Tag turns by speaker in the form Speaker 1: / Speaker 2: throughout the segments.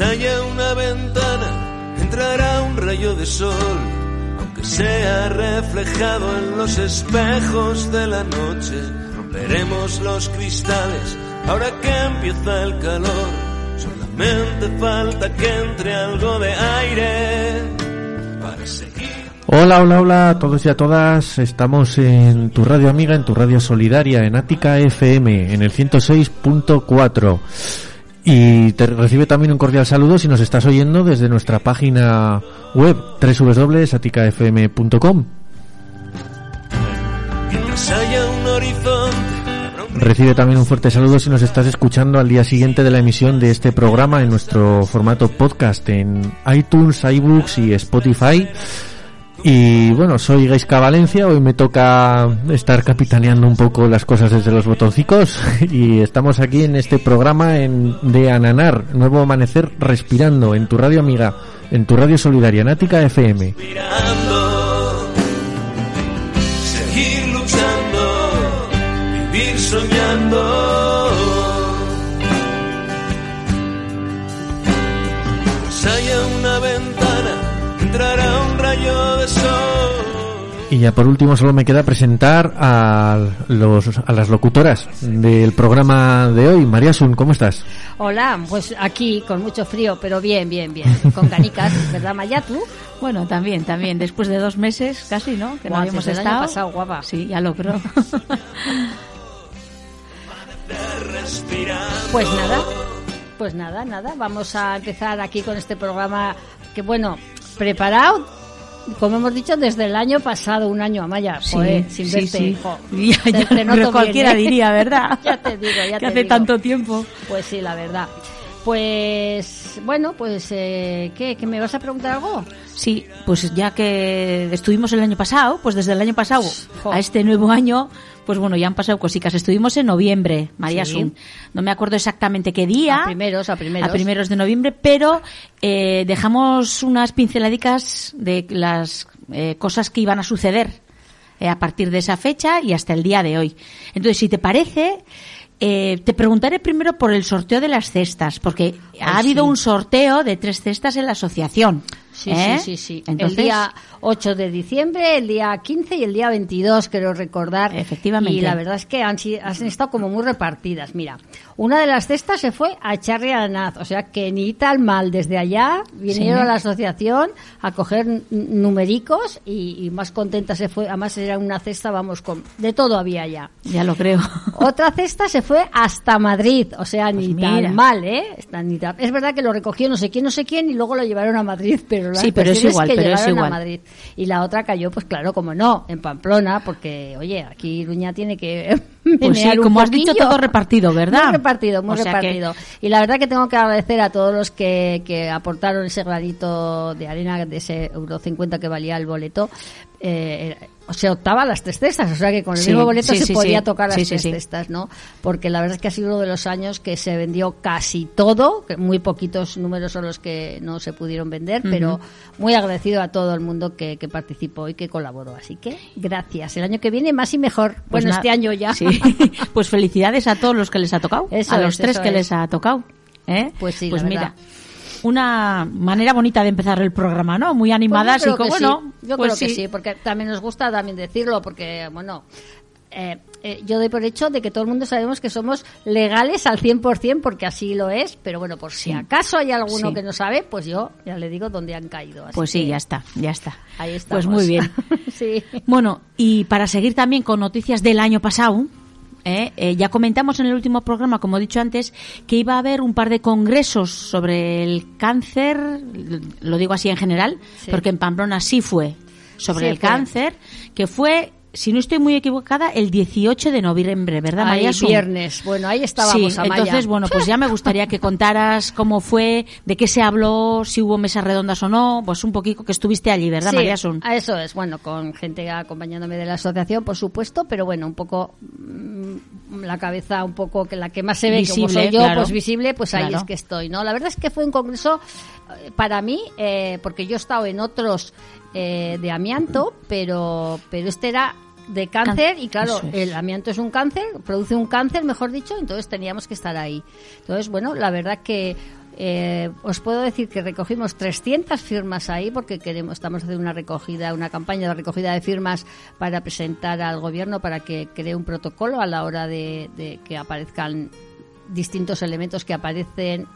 Speaker 1: Haya una ventana, entrará un rayo de sol, aunque sea reflejado en los espejos de la noche. Romperemos los cristales ahora que empieza el calor. Solamente falta que entre algo de aire para seguir.
Speaker 2: Hola, hola, hola a todos y a todas. Estamos en tu radio amiga, en tu radio solidaria, en Ática FM, en el 106.4. Y te recibe también un cordial saludo si nos estás oyendo desde nuestra página web
Speaker 1: un
Speaker 2: Recibe también un fuerte saludo si nos estás escuchando al día siguiente de la emisión de este programa en nuestro formato podcast en iTunes, iBooks y Spotify. Y bueno, soy Gaisca Valencia, hoy me toca estar capitaneando un poco las cosas desde los botoncicos y estamos aquí en este programa en, de Ananar, Nuevo Amanecer Respirando, en tu radio amiga, en tu radio solidaria, Nática FM. Y ya por último solo me queda presentar a, los, a las locutoras del programa de hoy. María Sun, ¿cómo estás?
Speaker 3: Hola, pues aquí con mucho frío, pero bien, bien, bien. Con canicas, ¿verdad, Maya? ¿Tú?
Speaker 4: Bueno, también, también. Después de dos meses casi, ¿no? Que no habíamos
Speaker 3: desde el año
Speaker 4: estado.
Speaker 3: pasado, guapa.
Speaker 4: Sí, ya lo creo.
Speaker 3: Pues nada, pues nada, nada. Vamos a empezar aquí con este programa que, bueno, preparado, como hemos dicho, desde el año pasado, un año a Maya. Joder, sin
Speaker 4: sí,
Speaker 3: verte.
Speaker 4: sí.
Speaker 3: jo.
Speaker 4: Ya, pero
Speaker 3: bien,
Speaker 4: cualquiera
Speaker 3: ¿eh?
Speaker 4: diría, ¿verdad?
Speaker 3: ya te digo, ya
Speaker 4: que
Speaker 3: te
Speaker 4: hace
Speaker 3: digo.
Speaker 4: tanto tiempo.
Speaker 3: Pues sí, la verdad. Pues, bueno, pues, eh, ¿qué? ¿Que me vas a preguntar algo?
Speaker 4: Sí, pues ya que estuvimos el año pasado, pues desde el año pasado
Speaker 3: Jo.
Speaker 4: a este nuevo año, pues bueno, ya han pasado cositas. Estuvimos en noviembre, María
Speaker 3: Sí.
Speaker 4: Sun. No me acuerdo exactamente qué día.
Speaker 3: A primeros, a primeros.
Speaker 4: a primeros de noviembre, pero eh, dejamos unas pinceladicas de las eh, cosas que iban a suceder eh, a partir de esa fecha y hasta el día de hoy. Entonces, si te parece, eh, te preguntaré primero por el sorteo de las cestas, porque ha habido
Speaker 3: sí.
Speaker 4: un sorteo de tres cestas en la asociación.
Speaker 3: Sí,
Speaker 4: ¿eh?
Speaker 3: sí, sí, sí.
Speaker 4: Entonces,
Speaker 3: el día 8 de diciembre, el día 15 y el día 22, creo recordar.
Speaker 4: Efectivamente.
Speaker 3: Y la verdad es que han, han estado como muy repartidas. Mira, una de las cestas se fue a Charri Aranaz, o sea que ni tal mal desde allá vinieron
Speaker 4: Sí.
Speaker 3: a la asociación a coger numericos y, y más contenta se fue. Además era una cesta, vamos, con de todo había ya.
Speaker 4: ya lo creo.
Speaker 3: Otra cesta se fue hasta Madrid, o sea,
Speaker 4: Pues
Speaker 3: ni
Speaker 4: mira.
Speaker 3: tan mal, ¿eh? Está ni tan- Es verdad que lo recogió no sé quién, no sé quién, y luego lo llevaron a Madrid, pero
Speaker 4: Sí, pero es igual,
Speaker 3: que
Speaker 4: pero es igual.
Speaker 3: a Madrid. Y la otra cayó, pues claro, como no, en Pamplona, porque, oye, aquí Iruña tiene que
Speaker 4: Pues sí, como has dicho, todo repartido, ¿verdad?
Speaker 3: Muy repartido, muy
Speaker 4: O sea que-
Speaker 3: repartido. Y la verdad que tengo que agradecer a todos los que, que aportaron ese granito de arena de ese euro 50 que valía el boleto. Eh, se optaba a las tres cestas, o sea que con el
Speaker 4: Sí,
Speaker 3: mismo boleto
Speaker 4: sí,
Speaker 3: se
Speaker 4: sí,
Speaker 3: podía tocar las tres cestas, ¿no? Porque la verdad es que ha sido uno de los años que se vendió casi todo, que muy poquitos números son los que no se pudieron vender, pero muy agradecido a todo el mundo que, que participó y que colaboró. Así que gracias. El año que viene más y mejor.
Speaker 4: Pues
Speaker 3: bueno, este año ya.
Speaker 4: Sí. Pues felicidades a todos los que les ha tocado.
Speaker 3: Eso
Speaker 4: a los
Speaker 3: es,
Speaker 4: tres que
Speaker 3: es.
Speaker 4: les ha tocado. ¿eh?
Speaker 3: Pues sí,
Speaker 4: Pues
Speaker 3: la
Speaker 4: mira,
Speaker 3: verdad.
Speaker 4: una manera bonita de empezar el programa, ¿no? Muy animadas
Speaker 3: Pues
Speaker 4: y como,
Speaker 3: que
Speaker 4: bueno,
Speaker 3: sí. Yo
Speaker 4: pues
Speaker 3: creo que sí, porque también nos gusta también decirlo, porque, bueno, eh, eh, yo doy por hecho de que todo el mundo sabemos que somos legales al 100%, porque así lo es, pero bueno, por si acaso hay alguno
Speaker 4: Sí.
Speaker 3: que no sabe, pues yo ya le digo dónde han caído. Así
Speaker 4: Pues sí, ya está, ya está.
Speaker 3: Ahí estamos.
Speaker 4: Pues muy bien.
Speaker 3: sí.
Speaker 4: Bueno, y para seguir también con noticias del año pasado, ¿eh? Eh, ya comentamos en el último programa, como he dicho antes, que iba a haber un par de congresos sobre el cáncer, lo digo así en general,
Speaker 3: Sí.
Speaker 4: porque en Pamplona sí fue sobre
Speaker 3: Sí,
Speaker 4: el
Speaker 3: fue.
Speaker 4: cáncer, que fue, si no estoy muy equivocada, el 18 de noviembre, ¿verdad,
Speaker 3: Ahí,
Speaker 4: María? Sun?
Speaker 3: viernes. Bueno, ahí estábamos,
Speaker 4: Sí,
Speaker 3: Amaya.
Speaker 4: entonces, bueno, pues ya me gustaría que contaras cómo fue, de qué se habló, si hubo mesas redondas o no, pues un poquito que estuviste allí, ¿verdad,
Speaker 3: Sí,
Speaker 4: María Sun?
Speaker 3: a Eso es, bueno, con gente acompañándome de la asociación, por supuesto, pero bueno, un poco mm, la cabeza, un poco que la que más se ve, como
Speaker 4: Visible,
Speaker 3: soy yo,
Speaker 4: claro.
Speaker 3: pues visible, pues ahí
Speaker 4: Claro.
Speaker 3: es que estoy, ¿no? La verdad es que fue un congreso eh, para mí, eh, porque yo he estado en otros eh, de amianto, pero, pero este era de cáncer y claro,
Speaker 4: es.
Speaker 3: el amianto es un cáncer, produce un cáncer, mejor dicho, entonces teníamos que estar ahí. Entonces, bueno, la verdad que Eh, os puedo decir que recogimos 300 firmas ahí porque queremos, estamos haciendo una recogida, una campaña de recogida de firmas para presentar al gobierno para que cree un protocolo a la hora de, de que aparezcan distintos elementos que aparecen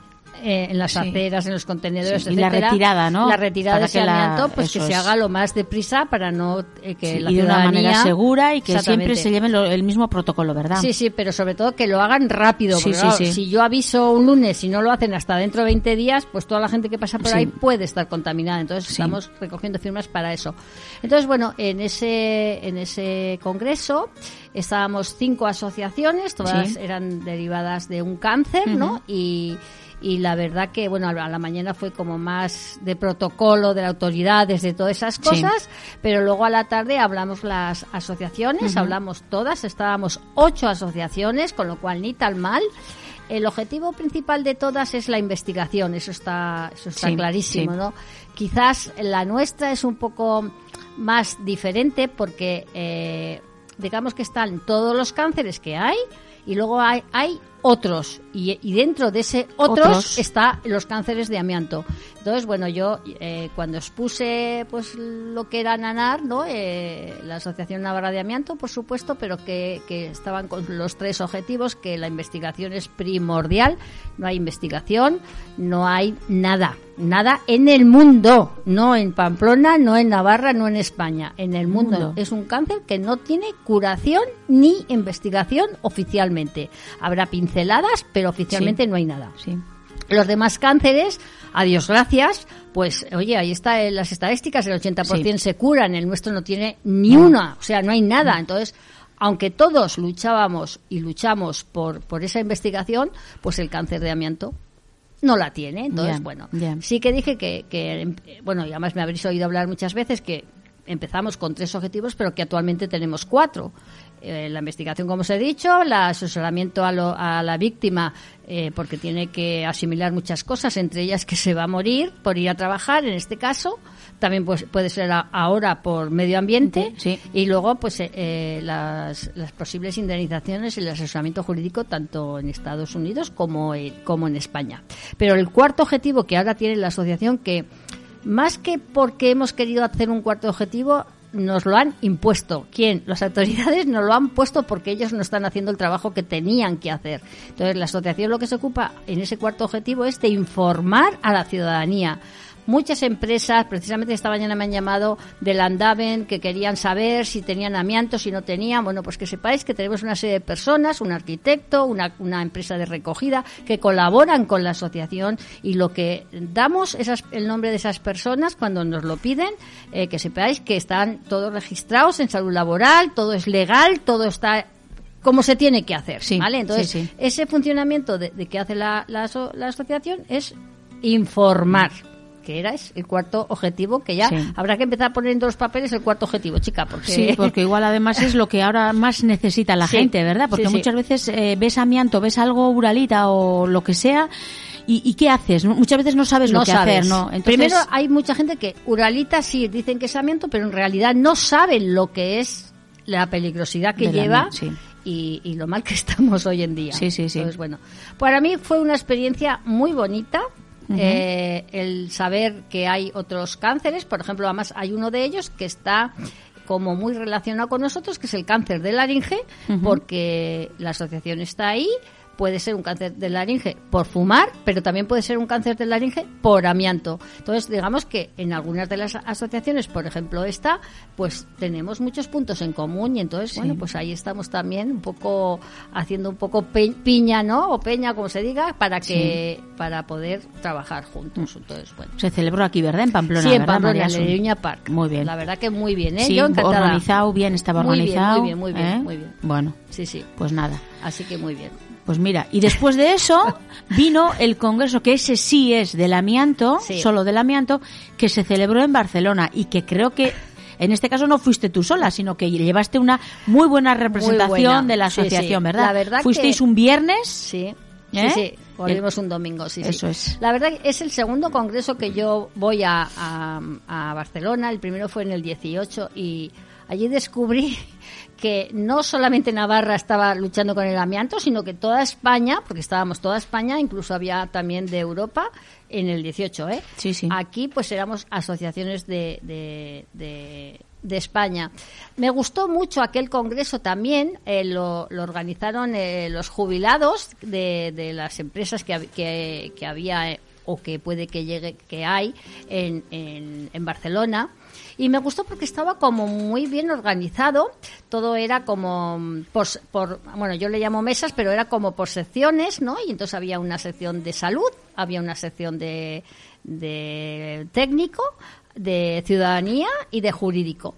Speaker 3: eh, en las
Speaker 4: Sí.
Speaker 3: aceras, en los contenedores,
Speaker 4: Sí, y la
Speaker 3: etcétera.
Speaker 4: retirada, ¿no?
Speaker 3: La retirada
Speaker 4: Para
Speaker 3: de ese amianto, pues que se haga lo más deprisa para no eh, que
Speaker 4: Sí,
Speaker 3: la
Speaker 4: y de una manera segura y que siempre se lleven lo- el mismo protocolo, ¿verdad?
Speaker 3: Sí, sí, pero sobre todo que lo hagan rápido. Porque, claro. Si yo aviso un lunes y no lo hacen hasta dentro de 20 días, pues toda la gente que pasa por ahí puede estar contaminada. Entonces estamos recogiendo firmas para eso. Entonces, bueno, en ese, en ese congreso estábamos cinco asociaciones, todas eran derivadas de un cáncer, ¿no? Y y la verdad que bueno a la mañana fue como más de protocolo de autoridades de todas esas
Speaker 4: Sí.
Speaker 3: cosas pero luego a la tarde hablamos las asociaciones hablamos todas estábamos ocho asociaciones con lo cual ni tan mal el objetivo principal de todas es la investigación eso está eso está
Speaker 4: Sí,
Speaker 3: clarísimo
Speaker 4: sí.
Speaker 3: no quizás la nuestra es un poco más diferente porque eh, digamos que están todos los cánceres que hay y luego hay, hay otros y, y dentro de ese otros,
Speaker 4: Otros.
Speaker 3: está los cánceres de amianto entonces bueno yo eh, cuando expuse pues lo que era NANAR no Eh, la asociación navarra de amianto por supuesto pero que, que estaban con los tres objetivos que la investigación es primordial no hay investigación no hay nada nada en el mundo no en Pamplona no en Navarra no en España en el mundo,
Speaker 4: Mundo.
Speaker 3: es un cáncer que no tiene curación ni investigación oficialmente habrá pinceladas pero oficialmente
Speaker 4: Sí.
Speaker 3: no hay nada
Speaker 4: Sí.
Speaker 3: Los demás cánceres, a Dios gracias, pues oye, ahí está en las estadísticas, el 80% se curan, el nuestro no tiene ni una, o sea, no hay nada. Entonces, aunque todos luchábamos y luchamos por, por esa investigación, pues el cáncer de amianto no la tiene. Entonces, bueno, sí que dije que, que, em, bueno, y además me habréis oído hablar muchas veces que empezamos con tres objetivos, pero que actualmente tenemos cuatro. Eh, la investigación, como os he dicho, el asesoramiento a, lo- a la víctima, eh, porque tiene que asimilar muchas cosas, entre ellas que se va a morir por ir a trabajar, en este caso. También pues, puede ser a- ahora por medio ambiente.
Speaker 4: Sí.
Speaker 3: Y luego, pues, eh, eh, las, las posibles indemnizaciones y el asesoramiento jurídico tanto en Estados Unidos como en, como en España. Pero el cuarto objetivo que ahora tiene la asociación, que más que porque hemos querido hacer un cuarto objetivo, nos lo han impuesto. ¿Quién? Las autoridades nos lo han puesto porque ellos no están haciendo el trabajo que tenían que hacer. Entonces, la asociación lo que se ocupa en ese cuarto objetivo es de informar a la ciudadanía. Muchas empresas, precisamente esta mañana me han llamado del Andaven que querían saber si tenían amianto, si no tenían. Bueno, pues que sepáis que tenemos una serie de personas, un arquitecto, una, una empresa de recogida que colaboran con la asociación y lo que damos es el nombre de esas personas cuando nos lo piden, eh, que sepáis que están todos registrados en salud laboral, todo es legal, todo está como se tiene que hacer,
Speaker 4: Sí,
Speaker 3: ¿vale? Entonces,
Speaker 4: sí, sí.
Speaker 3: ese funcionamiento de, de que hace la, la la asociación es informar que era es el cuarto objetivo que ya
Speaker 4: Sí.
Speaker 3: habrá que empezar a poner en todos los papeles el cuarto objetivo chica porque
Speaker 4: Sí, porque igual además es lo que ahora más necesita la
Speaker 3: Sí,
Speaker 4: gente, ¿verdad? Porque
Speaker 3: sí,
Speaker 4: muchas veces eh, ves amianto, ves algo uralita o lo que sea, y, y ¿qué haces? Muchas veces no sabes lo que
Speaker 3: sabes.
Speaker 4: hacer, ¿no? Entonces,
Speaker 3: Primero hay mucha gente que Uralita sí dicen que es amianto, pero en realidad no saben lo que es la peligrosidad que lleva
Speaker 4: sí.
Speaker 3: y, y lo mal que estamos hoy en día.
Speaker 4: Sí, sí, sí.
Speaker 3: Entonces, bueno, para mí fue una experiencia muy bonita. Eh, el saber que hay otros cánceres, por ejemplo, además hay uno de ellos que está como muy relacionado con nosotros, que es el cáncer de laringe, porque la asociación está ahí, puede ser un cáncer de laringe por fumar, pero también puede ser un cáncer de laringe por amianto. Entonces, digamos que en algunas de las asociaciones, por ejemplo esta, pues tenemos muchos puntos en común y entonces,
Speaker 4: Sí.
Speaker 3: bueno, pues ahí estamos también un poco haciendo un poco pe- piña, ¿no? O peña, como se diga, para que para poder trabajar juntos. Entonces, bueno.
Speaker 4: se celebró aquí, ¿verdad? En Pamplona,
Speaker 3: sí, en
Speaker 4: ¿verdad,
Speaker 3: Pamplona, en Iruña Park.
Speaker 4: Muy bien.
Speaker 3: La verdad que muy bien, ¿eh?
Speaker 4: Sí,
Speaker 3: Yo encantada.
Speaker 4: organizado, bien, estaba
Speaker 3: Muy bien,
Speaker 4: organizado.
Speaker 3: muy bien, muy bien,
Speaker 4: ¿eh?
Speaker 3: muy bien.
Speaker 4: Bueno,
Speaker 3: Sí, sí.
Speaker 4: pues nada.
Speaker 3: Así que muy bien.
Speaker 4: Pues mira, y después de eso vino el congreso, que ese sí es del amianto,
Speaker 3: Sí.
Speaker 4: solo del amianto, que se celebró en Barcelona y que creo que en este caso no fuiste tú sola, sino que llevaste una muy buena representación
Speaker 3: buena.
Speaker 4: de la asociación,
Speaker 3: sí.
Speaker 4: ¿verdad?
Speaker 3: La verdad
Speaker 4: Fuisteis
Speaker 3: que-
Speaker 4: un viernes.
Speaker 3: Sí,
Speaker 4: ¿Eh?
Speaker 3: sí, sí. Volvimos un domingo, sí, sí.
Speaker 4: Eso es.
Speaker 3: La verdad que es el segundo congreso que yo voy a, a, a Barcelona. El primero fue en el 18 y allí descubrí que no solamente Navarra estaba luchando con el amianto, sino que toda España, porque estábamos toda España, incluso había también de Europa en el 18, ¿eh?
Speaker 4: Sí, sí.
Speaker 3: Aquí pues éramos asociaciones de, de, de, de España. Me gustó mucho aquel congreso también, eh, lo, lo, organizaron eh, los jubilados de, de las empresas que, que, que había eh, o que puede que llegue, que hay en, en, en Barcelona y me gustó porque estaba como muy bien organizado, todo era como por, por, bueno, yo le llamo mesas, pero era como por secciones, ¿no? Y entonces había una sección de salud, había una sección de, de técnico, de ciudadanía y de jurídico.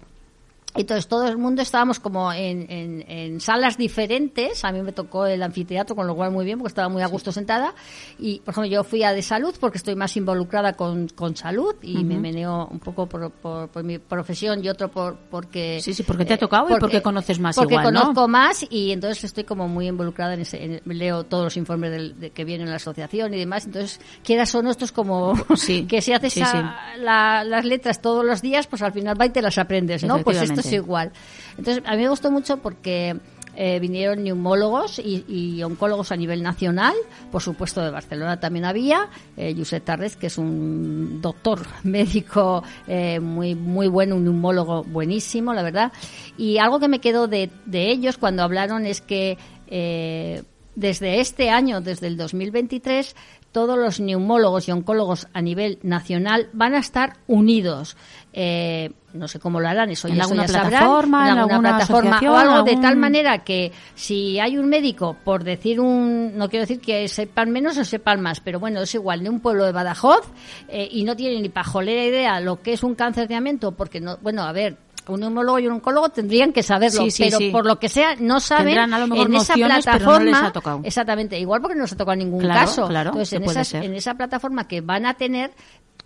Speaker 3: Entonces todo el mundo estábamos como en, en, en, salas diferentes. A mí me tocó el anfiteatro, con lo cual muy bien, porque estaba muy a gusto sentada. Y, por ejemplo, yo fui a de salud porque estoy más involucrada con, con salud y uh -huh. me meneo un poco por, por, por, mi profesión y otro por, porque...
Speaker 4: Sí, sí, porque te ha tocado eh, porque, y porque conoces más
Speaker 3: porque
Speaker 4: igual,
Speaker 3: conozco
Speaker 4: ¿no?
Speaker 3: más y entonces estoy como muy involucrada en ese... En, leo todos los informes del, de, que vienen en la asociación y demás. Entonces, quieras o no, esto es como
Speaker 4: sí.
Speaker 3: que si haces
Speaker 4: sí,
Speaker 3: a,
Speaker 4: sí.
Speaker 3: La, las letras todos los días, pues al final va y te las aprendes, ¿no? Pues es igual. Entonces, a mí me gustó mucho porque eh, vinieron neumólogos y, oncólogos a nivel nacional, por supuesto de Barcelona también había, eh, Josep Tarres, que es un doctor médico eh, muy, muy bueno, un neumólogo buenísimo, la verdad. Y algo que me quedó de, de ellos cuando hablaron es que eh, desde este año, desde el 2023, todos los neumólogos y oncólogos a nivel nacional van a estar unidos. No sé cómo lo harán, eso
Speaker 4: ¿En
Speaker 3: ya,
Speaker 4: alguna
Speaker 3: eso
Speaker 4: ya
Speaker 3: plataforma,
Speaker 4: sabrán,
Speaker 3: en alguna, plataforma o algo
Speaker 4: algún...
Speaker 3: de tal manera que si hay un médico, por decir un, no quiero decir que sepan menos o sepan más, pero bueno, es igual, de un pueblo de Badajoz eh, y no tiene ni pajolera idea lo que es un cáncer de amianto, porque no, bueno, a ver, un neumólogo y un oncólogo tendrían que saberlo,
Speaker 4: sí, sí,
Speaker 3: pero
Speaker 4: sí.
Speaker 3: por lo que sea no saben en esa plataforma. No exactamente, igual porque no se ha tocado ningún
Speaker 4: claro,
Speaker 3: caso.
Speaker 4: Claro,
Speaker 3: Entonces, en, esas, en esa plataforma que van a tener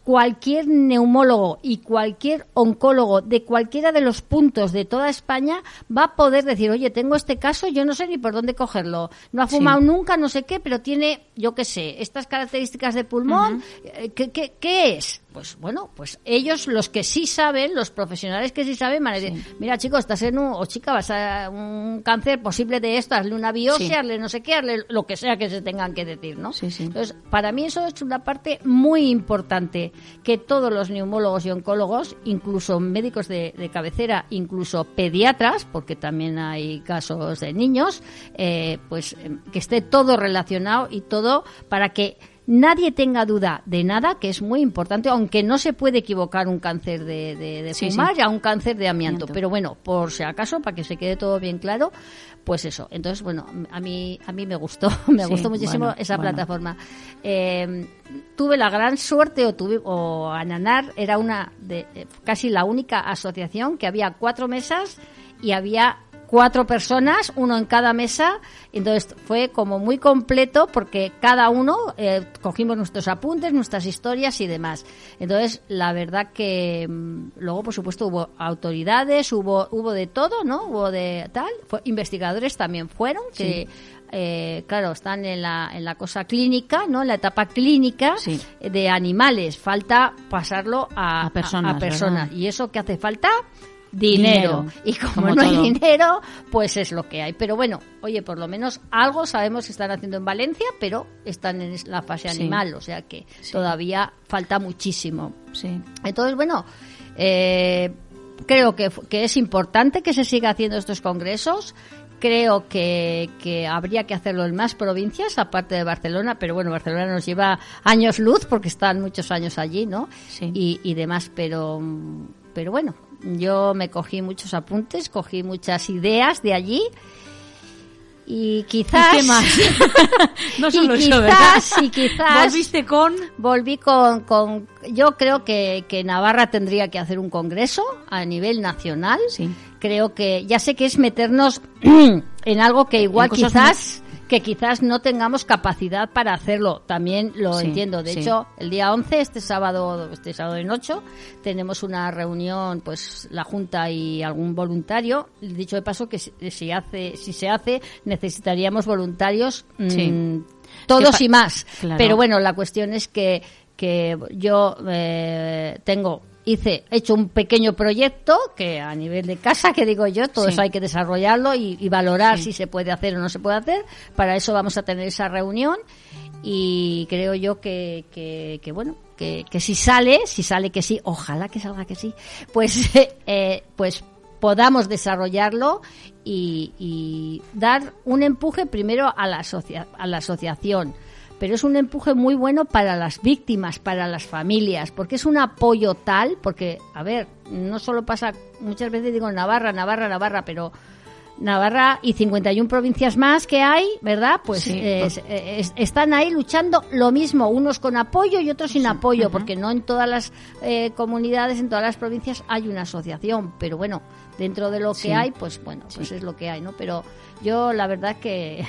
Speaker 3: cualquier neumólogo y cualquier oncólogo de cualquiera de los puntos de toda España va a poder decir, oye, tengo este caso, yo no sé ni por dónde cogerlo. No ha fumado sí. nunca, no sé qué, pero tiene, yo qué sé, estas características de pulmón. Uh -huh. ¿qué, qué, ¿Qué es? Pues bueno, pues ellos, los que sí saben, los profesionales que sí saben, van a decir, sí. mira chicos, estás en un, o chica, vas a un cáncer posible de esto, hazle una biopsia, sí. hazle no sé qué, hazle lo que sea que se tengan que decir, ¿no? Entonces, para mí eso es una parte muy importante, que todos los neumólogos y oncólogos, incluso médicos de, de cabecera, incluso pediatras, porque también hay casos de niños, eh, pues que esté todo relacionado y todo para que nadie tenga duda de nada, que es muy importante, aunque no se puede equivocar un cáncer de, de, de fumar sí, a un cáncer de amianto. amianto. Pero bueno, por si acaso, para que se quede todo bien claro, pues eso. Entonces, bueno, a mí, a mí me gustó, me sí, gustó muchísimo
Speaker 4: bueno,
Speaker 3: esa
Speaker 4: bueno.
Speaker 3: plataforma. Eh, tuve la gran suerte, o, tuve, o Ananar era una de, eh, casi la única asociación que había cuatro mesas y había cuatro personas, uno en cada mesa, entonces fue como muy completo porque cada uno eh, cogimos nuestros apuntes, nuestras historias y demás. Entonces, la verdad que mmm, luego, por supuesto, hubo autoridades, hubo hubo de todo, ¿no? Hubo de tal, fue, investigadores también fueron que sí. Eh, claro, están en la, en la cosa clínica, ¿no? En la etapa clínica
Speaker 4: sí.
Speaker 3: de animales. Falta pasarlo a,
Speaker 4: a personas.
Speaker 3: A, a personas. ¿Y eso qué hace falta? Dinero. dinero. Y como, como no todo. hay dinero, pues es lo que hay. Pero bueno, oye, por lo menos algo sabemos que están haciendo en Valencia, pero están en la fase
Speaker 4: sí.
Speaker 3: animal, o sea que sí. todavía falta muchísimo.
Speaker 4: Sí.
Speaker 3: Entonces, bueno, eh, creo que, que es importante que se siga haciendo estos congresos creo que, que, habría que hacerlo en más provincias, aparte de Barcelona, pero bueno, Barcelona nos lleva años luz porque están muchos años allí, ¿no?
Speaker 4: Sí.
Speaker 3: Y, y demás, pero, pero bueno, yo me cogí muchos apuntes, cogí muchas ideas de allí y quizás
Speaker 4: ¿Y qué más? no solo
Speaker 3: y
Speaker 4: eso,
Speaker 3: quizás,
Speaker 4: ¿verdad?
Speaker 3: y quizás
Speaker 4: volviste con
Speaker 3: volví con, con yo creo que, que, Navarra tendría que hacer un congreso a nivel nacional
Speaker 4: sí.
Speaker 3: creo que ya sé que es meternos en algo que igual quizás que quizás no tengamos capacidad para hacerlo. También lo sí, entiendo. De sí. hecho, el día 11, este sábado, este sábado en 8, tenemos una reunión, pues la Junta y algún voluntario. Dicho de paso que si, hace, si se hace, necesitaríamos voluntarios
Speaker 4: sí.
Speaker 3: mmm, todos y más.
Speaker 4: Claro.
Speaker 3: Pero bueno, la cuestión es que que yo eh, tengo hice, he hecho un pequeño proyecto que a nivel de casa, que digo yo, todo
Speaker 4: Sí.
Speaker 3: eso hay que desarrollarlo y, y valorar
Speaker 4: Sí.
Speaker 3: si se puede hacer o no se puede hacer. Para eso vamos a tener esa reunión y creo yo que, que, que, bueno, que, que si sale, si sale que sí, ojalá que salga que sí, pues, eh, pues podamos desarrollarlo y, y dar un empuje primero a la, asocia- a la asociación. Pero es un empuje muy bueno para las víctimas, para las familias, porque es un apoyo tal, porque, a ver, no solo pasa, muchas veces digo Navarra, Navarra, Navarra, pero Navarra y 51 provincias más que hay, ¿verdad? Pues
Speaker 4: Sí.
Speaker 3: es- es- están ahí luchando lo mismo, unos con apoyo y otros sin apoyo, porque no en todas las eh, comunidades, en todas las provincias hay una asociación, pero bueno, dentro de lo que hay, pues bueno, pues es lo que hay, ¿no? Pero yo la verdad que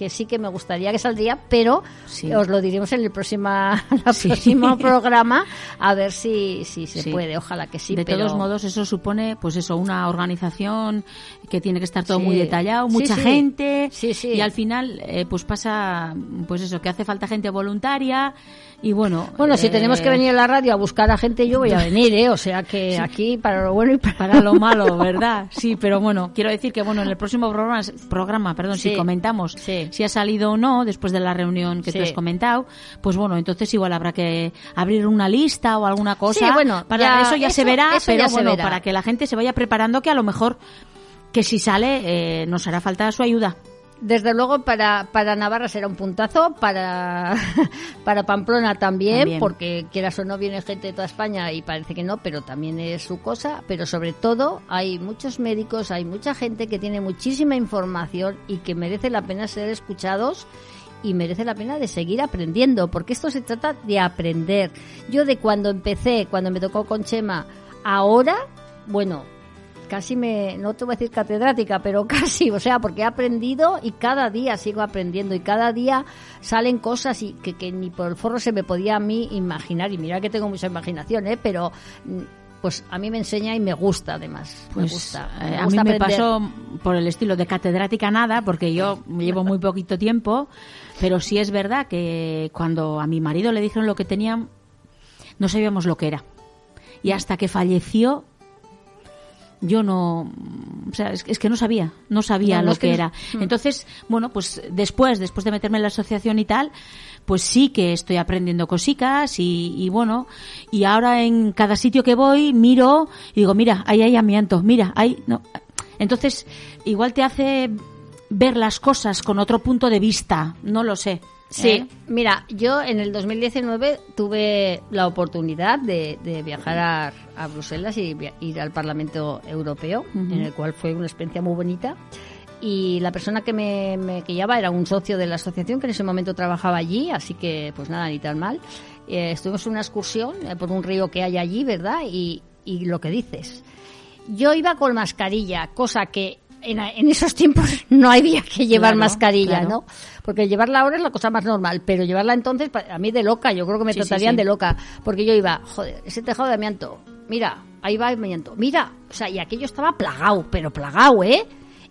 Speaker 3: que sí que me gustaría que saldría, pero
Speaker 4: Sí.
Speaker 3: os lo diremos en el próxima,
Speaker 4: Sí.
Speaker 3: próximo programa a ver si, si se
Speaker 4: Sí.
Speaker 3: puede, ojalá que sí.
Speaker 4: de
Speaker 3: pero...
Speaker 4: todos modos, eso supone, pues eso, una organización que tiene que estar todo muy detallado, mucha gente,
Speaker 3: Sí, sí.
Speaker 4: y al final, eh, pues pasa, pues eso, que hace falta gente voluntaria, y bueno.
Speaker 3: Bueno, si
Speaker 4: eh,
Speaker 3: tenemos que venir a la radio a buscar a gente, yo voy a venir, ¿eh? O sea que aquí para lo bueno y para,
Speaker 4: para lo malo, ¿verdad? Sí, pero bueno, quiero decir que bueno, en el próximo programa, programa perdón,
Speaker 3: Sí.
Speaker 4: si comentamos
Speaker 3: Sí.
Speaker 4: si ha salido o no después de la reunión que tú has comentado, pues bueno, entonces igual habrá que abrir una lista o alguna cosa.
Speaker 3: Sí, bueno,
Speaker 4: para
Speaker 3: ya-
Speaker 4: eso ya se verá, pero bueno,
Speaker 3: verá.
Speaker 4: para que la gente se vaya preparando que a lo mejor que si sale eh, nos hará falta su ayuda.
Speaker 3: Desde luego para, para Navarra será un puntazo, para, para Pamplona también,
Speaker 4: También.
Speaker 3: porque quieras o no viene gente de toda España y parece que no, pero también es su cosa, pero sobre todo hay muchos médicos, hay mucha gente que tiene muchísima información y que merece la pena ser escuchados y merece la pena de seguir aprendiendo, porque esto se trata de aprender. Yo de cuando empecé, cuando me tocó con Chema, ahora, bueno, casi me, no te voy a decir catedrática, pero casi, o sea, porque he aprendido y cada día sigo aprendiendo y cada día salen cosas y que, que ni por el forro se me podía a mí imaginar y mira que tengo mucha imaginación, ¿eh? pero mm, pues a mí me enseña y me gusta además, me
Speaker 4: Pues
Speaker 3: gusta.
Speaker 4: eh,
Speaker 3: me
Speaker 4: a mí
Speaker 3: gusta
Speaker 4: me pasó por el estilo de catedrática nada, porque yo llevo muy poquito tiempo, pero sí es verdad que cuando a mi marido le dijeron lo que tenían, no sabíamos lo que era. Y hasta que falleció, yo no, o sea, es, es que no sabía, no sabía
Speaker 3: No, no,
Speaker 4: lo
Speaker 3: es
Speaker 4: que,
Speaker 3: que
Speaker 4: era.
Speaker 3: no-
Speaker 4: Entonces, bueno, pues después, después de meterme en la asociación y tal, pues sí que estoy aprendiendo cositas y, y bueno, y ahora en cada sitio que voy miro y digo, mira, ahí hay amianto, mira, ahí no. Entonces, igual te hace ver las cosas con otro punto de vista, no lo sé.
Speaker 3: Sí,
Speaker 4: ¿eh?
Speaker 3: mira, yo en el 2019 tuve la oportunidad de, de viajar a, a Bruselas y ir al Parlamento Europeo, en el cual fue una experiencia muy bonita. Y la persona que me, me guiaba era un socio de la asociación que en ese momento trabajaba allí, así que pues nada, ni tan mal. Eh, estuvimos en una excursión eh, por un río que hay allí, ¿verdad? Y, y lo que dices. Yo iba con mascarilla, cosa que en, en esos tiempos no había que llevar
Speaker 4: Claro,
Speaker 3: mascarilla,
Speaker 4: claro.
Speaker 3: ¿no? Porque llevarla ahora es la cosa más normal, pero llevarla entonces, a mí de loca, yo creo que me
Speaker 4: Sí,
Speaker 3: tratarían
Speaker 4: sí.
Speaker 3: de loca, porque yo iba, joder, ese tejado de amianto, mira, ahí va el amianto, mira, o sea, y aquello estaba plagado, pero plagado, ¿eh?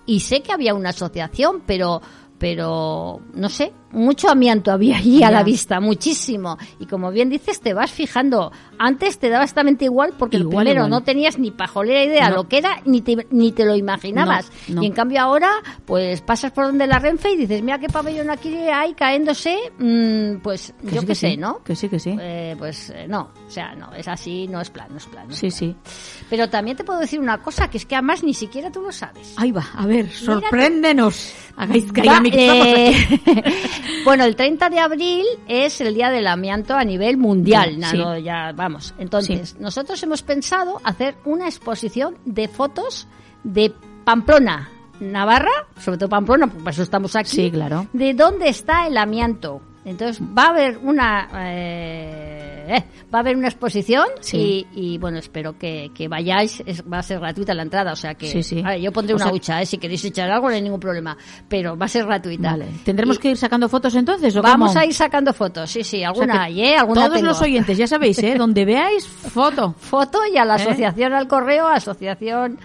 Speaker 3: Y sé que había una asociación, pero, pero, no sé, mucho amianto había allí a la vista, muchísimo. Y como bien dices, te vas fijando. Antes te daba exactamente igual porque
Speaker 4: Igual,
Speaker 3: primero
Speaker 4: igual.
Speaker 3: no tenías ni pajolera idea
Speaker 4: No.
Speaker 3: lo que era, ni te, ni te lo imaginabas.
Speaker 4: No, no.
Speaker 3: Y en cambio ahora, pues pasas por donde la Renfe y dices, mira qué pabellón aquí hay caéndose, mm, pues
Speaker 4: Que
Speaker 3: yo
Speaker 4: sí,
Speaker 3: qué
Speaker 4: que
Speaker 3: sé,
Speaker 4: sí,
Speaker 3: ¿no?
Speaker 4: Que sí, que sí.
Speaker 3: Eh, pues eh, no, o sea, no, es así, no es plan, no es plan.
Speaker 4: Sí,
Speaker 3: plan.
Speaker 4: sí.
Speaker 3: Pero también te puedo decir una cosa, que es que además ni siquiera tú lo sabes.
Speaker 4: Ahí va, a ver, sorpréndenos. Hagáis que que
Speaker 3: eh,
Speaker 4: aquí.
Speaker 3: bueno, el 30 de abril es el día del amianto a nivel mundial.
Speaker 4: Sí, sí.
Speaker 3: ya vamos. Entonces, nosotros hemos pensado hacer una exposición de fotos de Pamplona, Navarra, sobre todo Pamplona, porque para eso estamos aquí.
Speaker 4: Sí, claro.
Speaker 3: De dónde está el amianto. Entonces va a haber una eh, eh, va a haber una exposición
Speaker 4: Sí.
Speaker 3: y, y, bueno espero que, que vayáis es- va a ser gratuita la entrada o sea que
Speaker 4: Sí, sí.
Speaker 3: a ver, yo pondré
Speaker 4: O
Speaker 3: una
Speaker 4: sea-
Speaker 3: hucha eh, si queréis echar algo no hay ningún problema pero va a ser gratuita
Speaker 4: Vale. ¿Tendremos
Speaker 3: Y
Speaker 4: que ir sacando fotos entonces o
Speaker 3: vamos
Speaker 4: cómo?
Speaker 3: a ir sacando fotos sí sí
Speaker 4: O sea
Speaker 3: alguna hay eh alguna
Speaker 4: Todos
Speaker 3: tengo.
Speaker 4: los oyentes, ya sabéis, ¿eh? Donde veáis, foto.
Speaker 3: foto y a la
Speaker 4: ¿Eh?
Speaker 3: asociación al correo asociación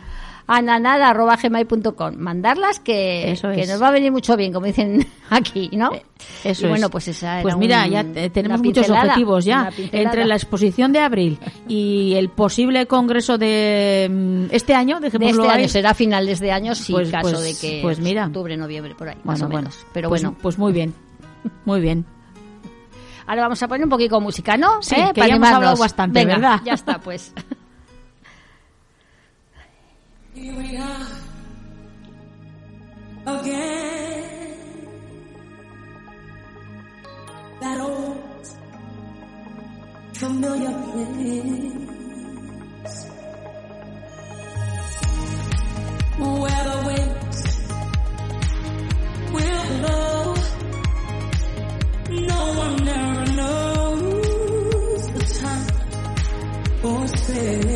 Speaker 3: ananada.gmail.com. Mandarlas que,
Speaker 4: Eso
Speaker 3: que
Speaker 4: es.
Speaker 3: nos va a venir mucho bien, como dicen aquí, ¿no?
Speaker 4: Eh, Eso
Speaker 3: y bueno,
Speaker 4: es.
Speaker 3: pues esa
Speaker 4: Pues mira,
Speaker 3: un-
Speaker 4: ya tenemos muchos objetivos ya. Entre la exposición de abril y el posible congreso de mm, este año,
Speaker 3: de
Speaker 4: dejémoslo
Speaker 3: este
Speaker 4: ahí.
Speaker 3: año será finales de año, sí,
Speaker 4: Pues-
Speaker 3: caso
Speaker 4: pues-
Speaker 3: de que
Speaker 4: pues mira.
Speaker 3: octubre, noviembre, por ahí, más
Speaker 4: Bueno,
Speaker 3: o
Speaker 4: bueno.
Speaker 3: menos. Pero
Speaker 4: Pues-
Speaker 3: bueno,
Speaker 4: Pues muy bien. Muy bien.
Speaker 3: ahora vamos a poner un poquito de música, ¿no?
Speaker 4: Sí,
Speaker 3: ¿Eh?
Speaker 4: que
Speaker 3: Para
Speaker 4: ya hemos hablado bastante,
Speaker 3: Venga,
Speaker 4: ¿verdad?
Speaker 3: Ya está, pues.
Speaker 5: Here we are again. That old familiar place where the winds will blow. No one ever knows the time or space.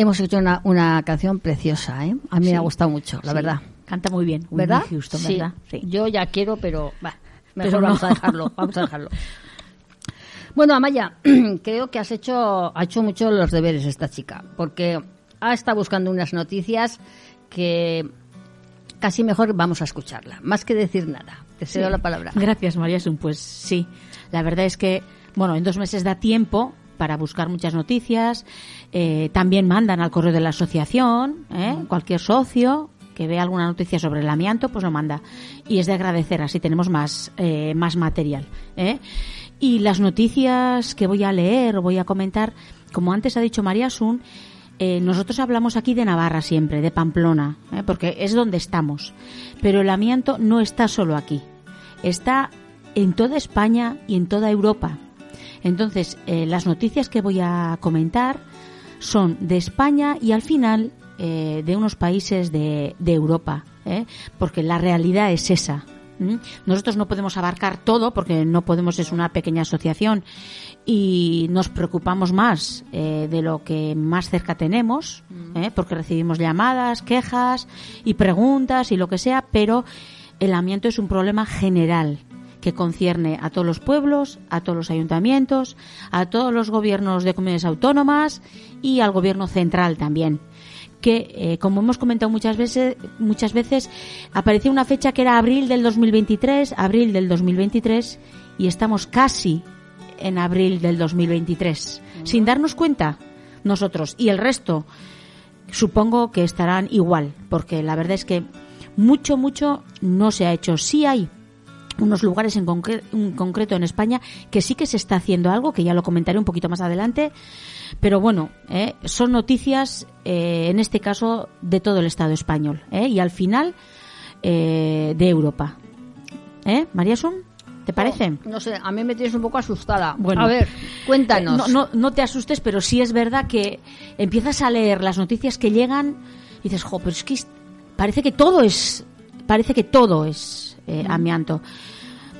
Speaker 3: Hemos hecho una, una canción preciosa, ¿eh? A mí me ha gustado mucho, la
Speaker 4: Sí,
Speaker 3: verdad.
Speaker 4: Canta muy bien.
Speaker 3: ¿Verdad?
Speaker 4: Houston,
Speaker 3: sí.
Speaker 4: ¿verdad? Sí.
Speaker 3: Yo ya quiero, pero va, mejor
Speaker 4: Pero no.
Speaker 3: vamos a dejarlo, vamos a dejarlo. Bueno, Amaya, creo que has hecho, ha hecho mucho los deberes esta chica, porque ha estado buscando unas noticias que casi mejor vamos a escucharla, más que decir nada. Te cedo
Speaker 4: Sí.
Speaker 3: la palabra.
Speaker 4: Gracias, María Sun. Pues sí, la verdad es que, bueno, en dos meses da tiempo para buscar muchas noticias. Eh, también mandan al correo de la asociación, ¿eh? cualquier socio que vea alguna noticia sobre el amianto, pues lo manda. Y es de agradecer, así tenemos más, eh, más material. ¿eh? Y las noticias que voy a leer o voy a comentar, como antes ha dicho María Sun, eh, nosotros hablamos aquí de Navarra siempre, de Pamplona, ¿eh? porque es donde estamos. Pero el amianto no está solo aquí, está en toda España y en toda Europa. Entonces, eh, las noticias que voy a comentar son de España y al final eh, de unos países de, de Europa, ¿eh? porque la realidad es esa. ¿Mm? Nosotros no podemos abarcar todo porque no podemos, es una pequeña asociación y nos preocupamos más eh, de lo que más cerca tenemos, ¿eh? porque recibimos llamadas, quejas y preguntas y lo que sea, pero el amianto es un problema general que concierne a todos los pueblos, a todos los ayuntamientos, a todos los gobiernos de comunidades autónomas y al gobierno central también que, eh, como hemos comentado muchas veces, muchas veces, apareció una fecha que era abril del 2023, abril del 2023, y estamos casi en abril del 2023, sin darnos cuenta nosotros y el resto. Supongo que estarán igual, porque la verdad es que mucho, mucho no se ha hecho. Sí hay unos lugares en, concre- en concreto en España que sí que se está haciendo algo, que ya lo comentaré un poquito más adelante, pero bueno, eh, son noticias, eh, en este caso, de todo el Estado español eh, y al final eh, de Europa. ¿Eh, María Sun? ¿Te parece?
Speaker 3: No sé, a mí me tienes un poco asustada.
Speaker 4: Bueno.
Speaker 3: a ver, cuéntanos.
Speaker 4: No, no, no te asustes, pero sí es verdad que empiezas a leer las noticias que llegan y dices, jo, pero es que parece que todo es, parece que todo es eh, amianto.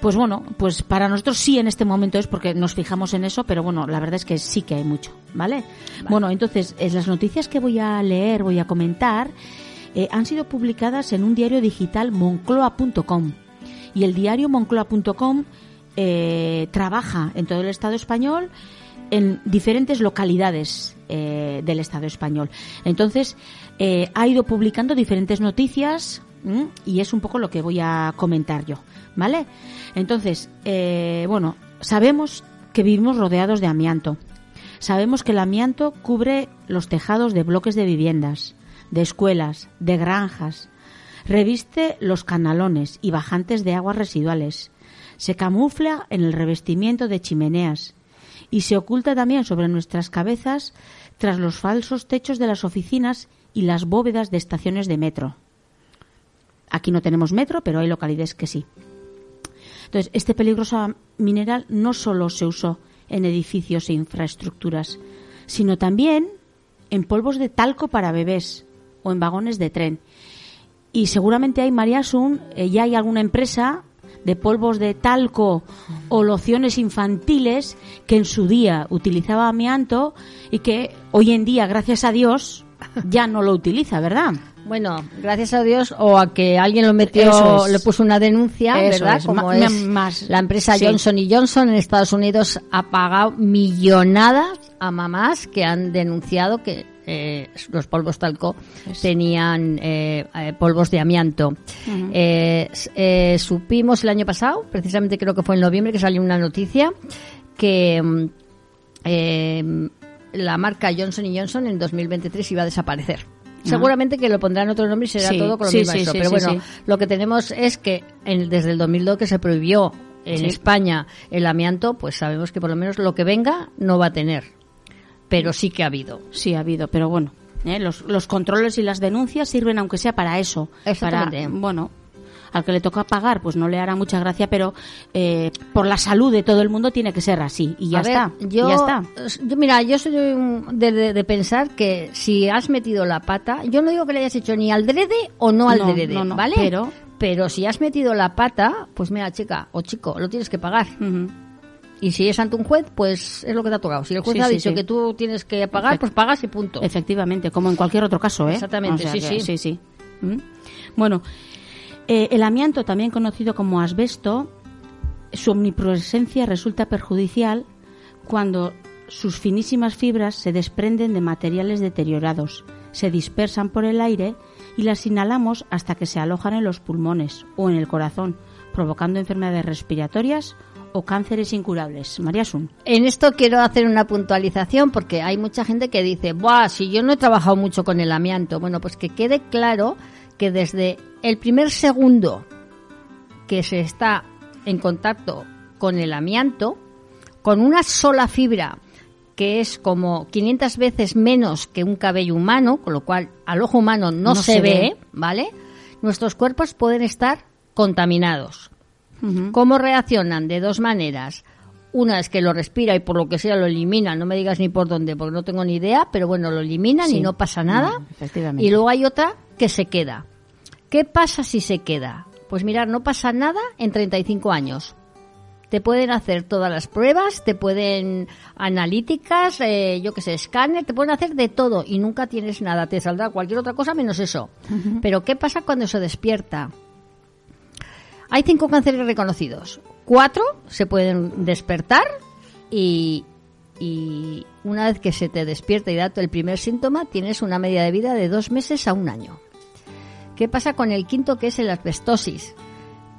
Speaker 4: Pues bueno, pues para nosotros sí en este momento es porque nos fijamos en eso, pero bueno, la verdad es que sí que hay mucho, ¿vale? Bueno, entonces, es las noticias que voy a leer, voy a comentar, eh, han sido publicadas en un diario digital moncloa.com. Y el diario moncloa.com eh, trabaja en todo el Estado español en diferentes localidades eh, del Estado español. Entonces, eh, ha ido publicando diferentes noticias y es un poco lo que voy a comentar yo, ¿vale? Entonces, eh, bueno, sabemos que vivimos rodeados de amianto. Sabemos que el amianto cubre los tejados de bloques de viviendas, de escuelas, de granjas, reviste los canalones y bajantes de aguas residuales, se camufla en el revestimiento de chimeneas y se oculta también sobre nuestras cabezas tras los falsos techos de las oficinas y las bóvedas de estaciones de metro. Aquí no tenemos metro, pero hay localidades que sí. Entonces, este peligroso mineral no solo se usó en edificios e infraestructuras, sino también en polvos de talco para bebés o en vagones de tren. Y seguramente hay, María Sun, eh, ya hay alguna empresa de polvos de talco o lociones infantiles que en su día utilizaba amianto y que hoy en día, gracias a Dios, ya no lo utiliza, ¿verdad?
Speaker 3: Bueno, gracias a Dios o a que alguien lo metió,
Speaker 4: es.
Speaker 3: le puso una denuncia,
Speaker 4: Eso
Speaker 3: ¿verdad?
Speaker 4: es,
Speaker 3: Como es
Speaker 4: más-
Speaker 3: la empresa
Speaker 4: sí.
Speaker 3: Johnson y Johnson en Estados Unidos ha pagado millonadas a mamás que han denunciado que eh, los polvos talco tenían eh, eh, polvos de amianto. Eh, eh, supimos el año pasado, precisamente creo que fue en noviembre que salió una noticia que mm, eh, la marca Johnson y Johnson en 2023 iba a desaparecer. Seguramente que lo pondrán otro nombre y será
Speaker 4: Sí,
Speaker 3: todo con lo
Speaker 4: sí,
Speaker 3: mismo
Speaker 4: sí,
Speaker 3: eso. Pero bueno, lo que tenemos es que en- desde el 2002 que se prohibió en. España el amianto, pues sabemos que por lo menos lo que venga no va a tener. Pero sí que ha habido.
Speaker 4: Sí, ha habido, pero bueno, ¿eh? los, los controles y las denuncias sirven aunque sea para eso.
Speaker 3: Exactamente.
Speaker 4: Para, bueno, al que le toca pagar, pues no le hará mucha gracia, pero eh, por la salud de todo el mundo tiene que ser así. Y ya
Speaker 3: A
Speaker 4: está.
Speaker 3: Yo,
Speaker 4: ya está.
Speaker 3: yo, mira, yo soy un- de, de- de pensar que si has metido la pata, yo no digo que le hayas hecho ni al drede o no al
Speaker 4: No,
Speaker 3: drede,
Speaker 4: no, no,
Speaker 3: ¿vale?
Speaker 4: pero-
Speaker 3: Pero si has metido la pata, pues mira, chica o chico, lo tienes que pagar. Y si es ante un juez, pues es lo que te ha tocado. Si el juez
Speaker 4: Sí,
Speaker 3: ha dicho
Speaker 4: sí.
Speaker 3: que tú tienes que pagar,
Speaker 4: Efect-
Speaker 3: pues pagas y punto.
Speaker 4: Efectivamente, como en cualquier otro caso, ¿eh?
Speaker 3: Exactamente, sí,
Speaker 4: que-
Speaker 3: sí.
Speaker 4: sí, sí. ¿Mm? Bueno, eh, el amianto, también conocido como asbesto, su omnipresencia resulta perjudicial cuando sus finísimas fibras se desprenden de materiales deteriorados, se dispersan por el aire y las inhalamos hasta que se alojan en los pulmones o en el corazón, provocando enfermedades respiratorias o cánceres incurables. María Sun.
Speaker 3: En esto quiero hacer una puntualización porque hay mucha gente que dice, Buah, si yo no he trabajado mucho con el amianto. Bueno, pues que quede claro que desde el primer segundo que se está en contacto con el amianto, con una sola fibra que es como 500 veces menos que un cabello humano, con lo cual al ojo humano no,
Speaker 4: No
Speaker 3: se,
Speaker 4: se
Speaker 3: ve,
Speaker 4: ve.
Speaker 3: ¿vale? Nuestros cuerpos pueden estar contaminados. ¿Cómo reaccionan? De dos maneras. Una es que lo respira y por lo que sea lo eliminan, no me digas ni por dónde, porque no tengo ni idea, pero bueno, lo eliminan
Speaker 4: Sí.
Speaker 3: y no pasa nada.
Speaker 4: Mm.
Speaker 3: Y luego hay otra que se queda. ¿Qué pasa si se queda? Pues mirar, no pasa nada en 35 años. Te pueden hacer todas las pruebas, te pueden analíticas, eh, yo que sé, escáner, te pueden hacer de todo y nunca tienes nada. Te saldrá cualquier otra cosa menos eso. Pero ¿qué pasa cuando se despierta? Hay cinco cánceres reconocidos. Cuatro se pueden despertar y, y una vez que se te despierta y da el primer síntoma, tienes una media de vida de dos meses a un año. ¿Qué pasa con el quinto que es el asbestosis?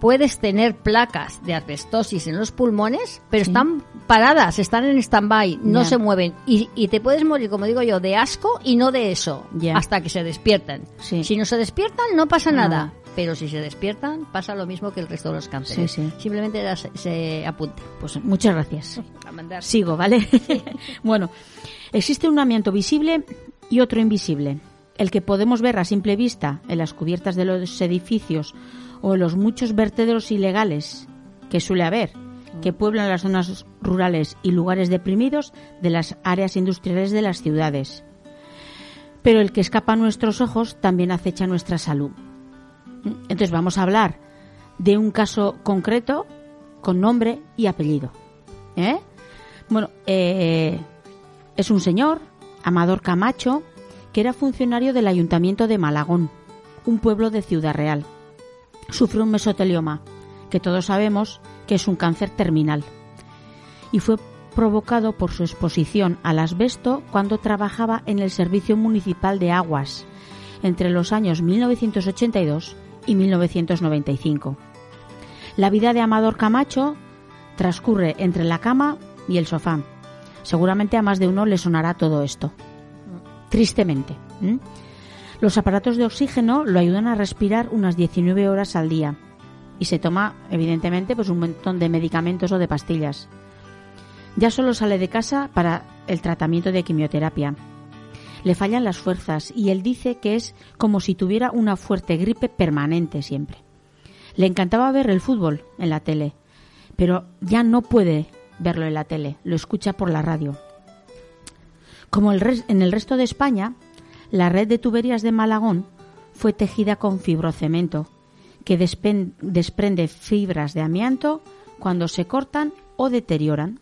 Speaker 3: Puedes tener placas de asbestosis en los pulmones, pero están paradas, están en stand-by, no se mueven. Y, y te puedes morir, como digo yo, de asco y no de eso, hasta que se despiertan.
Speaker 4: Sí.
Speaker 3: Si no se despiertan, no pasa. Nada. Pero si se despiertan, pasa lo mismo que el resto de los cánceres.
Speaker 4: Sí, sí.
Speaker 3: Simplemente se, apunte.
Speaker 4: Pues muchas gracias.
Speaker 3: A mandar.
Speaker 4: Sigo, ¿vale? bueno, existe un amianto visible y otro invisible. El que podemos ver a simple vista en las cubiertas de los edificios o en los muchos vertederos ilegales que suele haber, que pueblan las zonas rurales y lugares deprimidos de las áreas industriales de las ciudades. Pero el que escapa a nuestros ojos también acecha nuestra salud. Entonces vamos a hablar de un caso concreto con nombre y apellido. ¿Eh? Bueno, eh, es un señor, Amador Camacho, que era funcionario del Ayuntamiento de Malagón, un pueblo de Ciudad Real. Sufrió un mesotelioma, que todos sabemos que es un cáncer terminal, y fue provocado por su exposición al asbesto cuando trabajaba en el Servicio Municipal de Aguas entre los años 1982 y 1995. La vida de Amador Camacho transcurre entre la cama y el sofá. Seguramente a más de uno le sonará todo esto. Tristemente. Los aparatos de oxígeno lo ayudan a respirar unas 19 horas al día y se toma, evidentemente, pues un montón de medicamentos o de pastillas. Ya solo sale de casa para el tratamiento de quimioterapia. Le fallan las fuerzas y él dice que es como si tuviera una fuerte gripe permanente siempre. Le encantaba ver el fútbol en la tele, pero ya no puede verlo en la tele, lo escucha por la radio. Como en el resto de España, la red de tuberías de Malagón fue tejida con fibrocemento, que desprende fibras de amianto cuando se cortan o deterioran.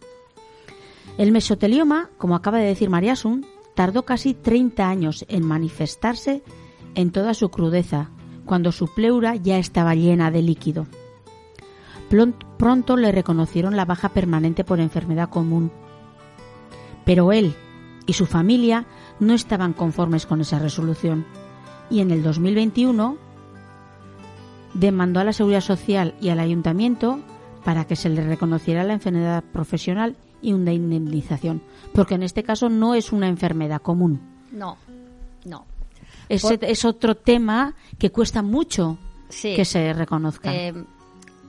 Speaker 4: El mesotelioma, como acaba de decir Mariasun, tardó casi 30 años en manifestarse en toda su crudeza, cuando su pleura ya estaba llena de líquido. Pronto le reconocieron la baja permanente por enfermedad común. Pero él y su familia no estaban conformes con esa resolución y en el 2021 demandó a la Seguridad Social y al Ayuntamiento para que se le reconociera la enfermedad profesional y una indemnización, porque en este caso no es una enfermedad común.
Speaker 3: No, no.
Speaker 4: Es,
Speaker 3: Por-
Speaker 4: es otro tema que cuesta mucho
Speaker 3: Sí.
Speaker 4: que se reconozca.
Speaker 3: Eh,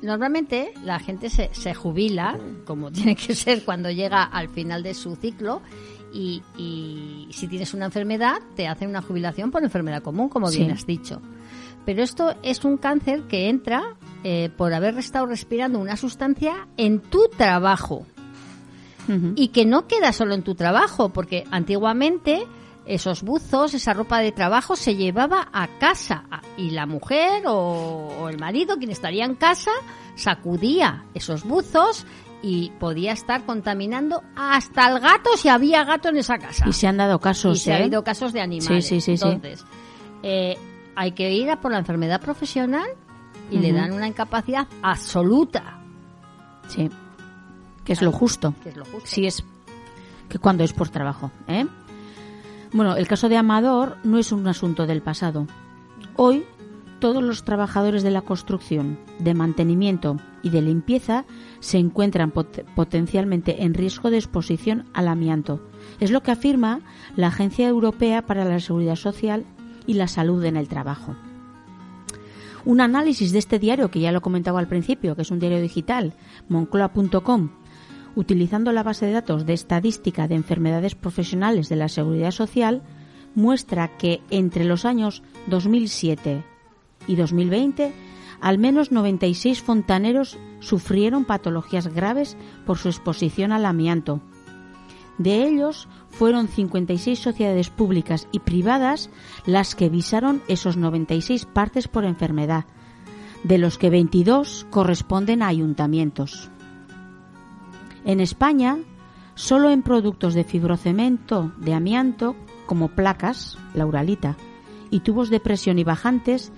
Speaker 3: normalmente la gente se, se jubila, como tiene que ser cuando llega al final de su ciclo, y, y si tienes una enfermedad, te hacen una jubilación por enfermedad común, como bien
Speaker 4: Sí.
Speaker 3: has dicho. Pero esto es un cáncer que entra eh, por haber estado respirando una sustancia en tu trabajo y que no queda solo en tu trabajo, porque antiguamente esos buzos, esa ropa de trabajo se llevaba a casa y la mujer o, o el marido, quien estaría en casa, sacudía esos buzos y podía estar contaminando hasta el gato si había gato en esa casa.
Speaker 4: Y se han dado casos,
Speaker 3: Y se ha
Speaker 4: ¿eh?
Speaker 3: habido casos de animales.
Speaker 4: Sí, sí, sí, sí.
Speaker 3: Entonces, eh, hay que ir a por la enfermedad profesional y le dan una incapacidad absoluta,
Speaker 4: Sí. Que es lo justo.
Speaker 3: que es lo justo.
Speaker 4: Sí es que cuando es por trabajo, ¿eh? Bueno, el caso de Amador no es un asunto del pasado. Hoy, todos los trabajadores de la construcción, de mantenimiento y de limpieza se encuentran pot- potencialmente en riesgo de exposición al amianto. Es lo que afirma la Agencia Europea para la Seguridad Social y la Salud en el Trabajo. Un análisis de este diario, que ya lo comentaba al principio, que es un diario digital, moncloa.com, utilizando la base de datos de estadística de enfermedades profesionales de la Seguridad Social, muestra que entre los años 2007 y 2020, al menos 96 fontaneros sufrieron patologías graves por su exposición al amianto. De ellos, fueron 56 sociedades públicas y privadas las que visaron esos 96 partes por enfermedad, de los que 22 corresponden a ayuntamientos. En España, solo en productos de fibrocemento de amianto, como placas, la uralita, y tubos de presión y bajantes,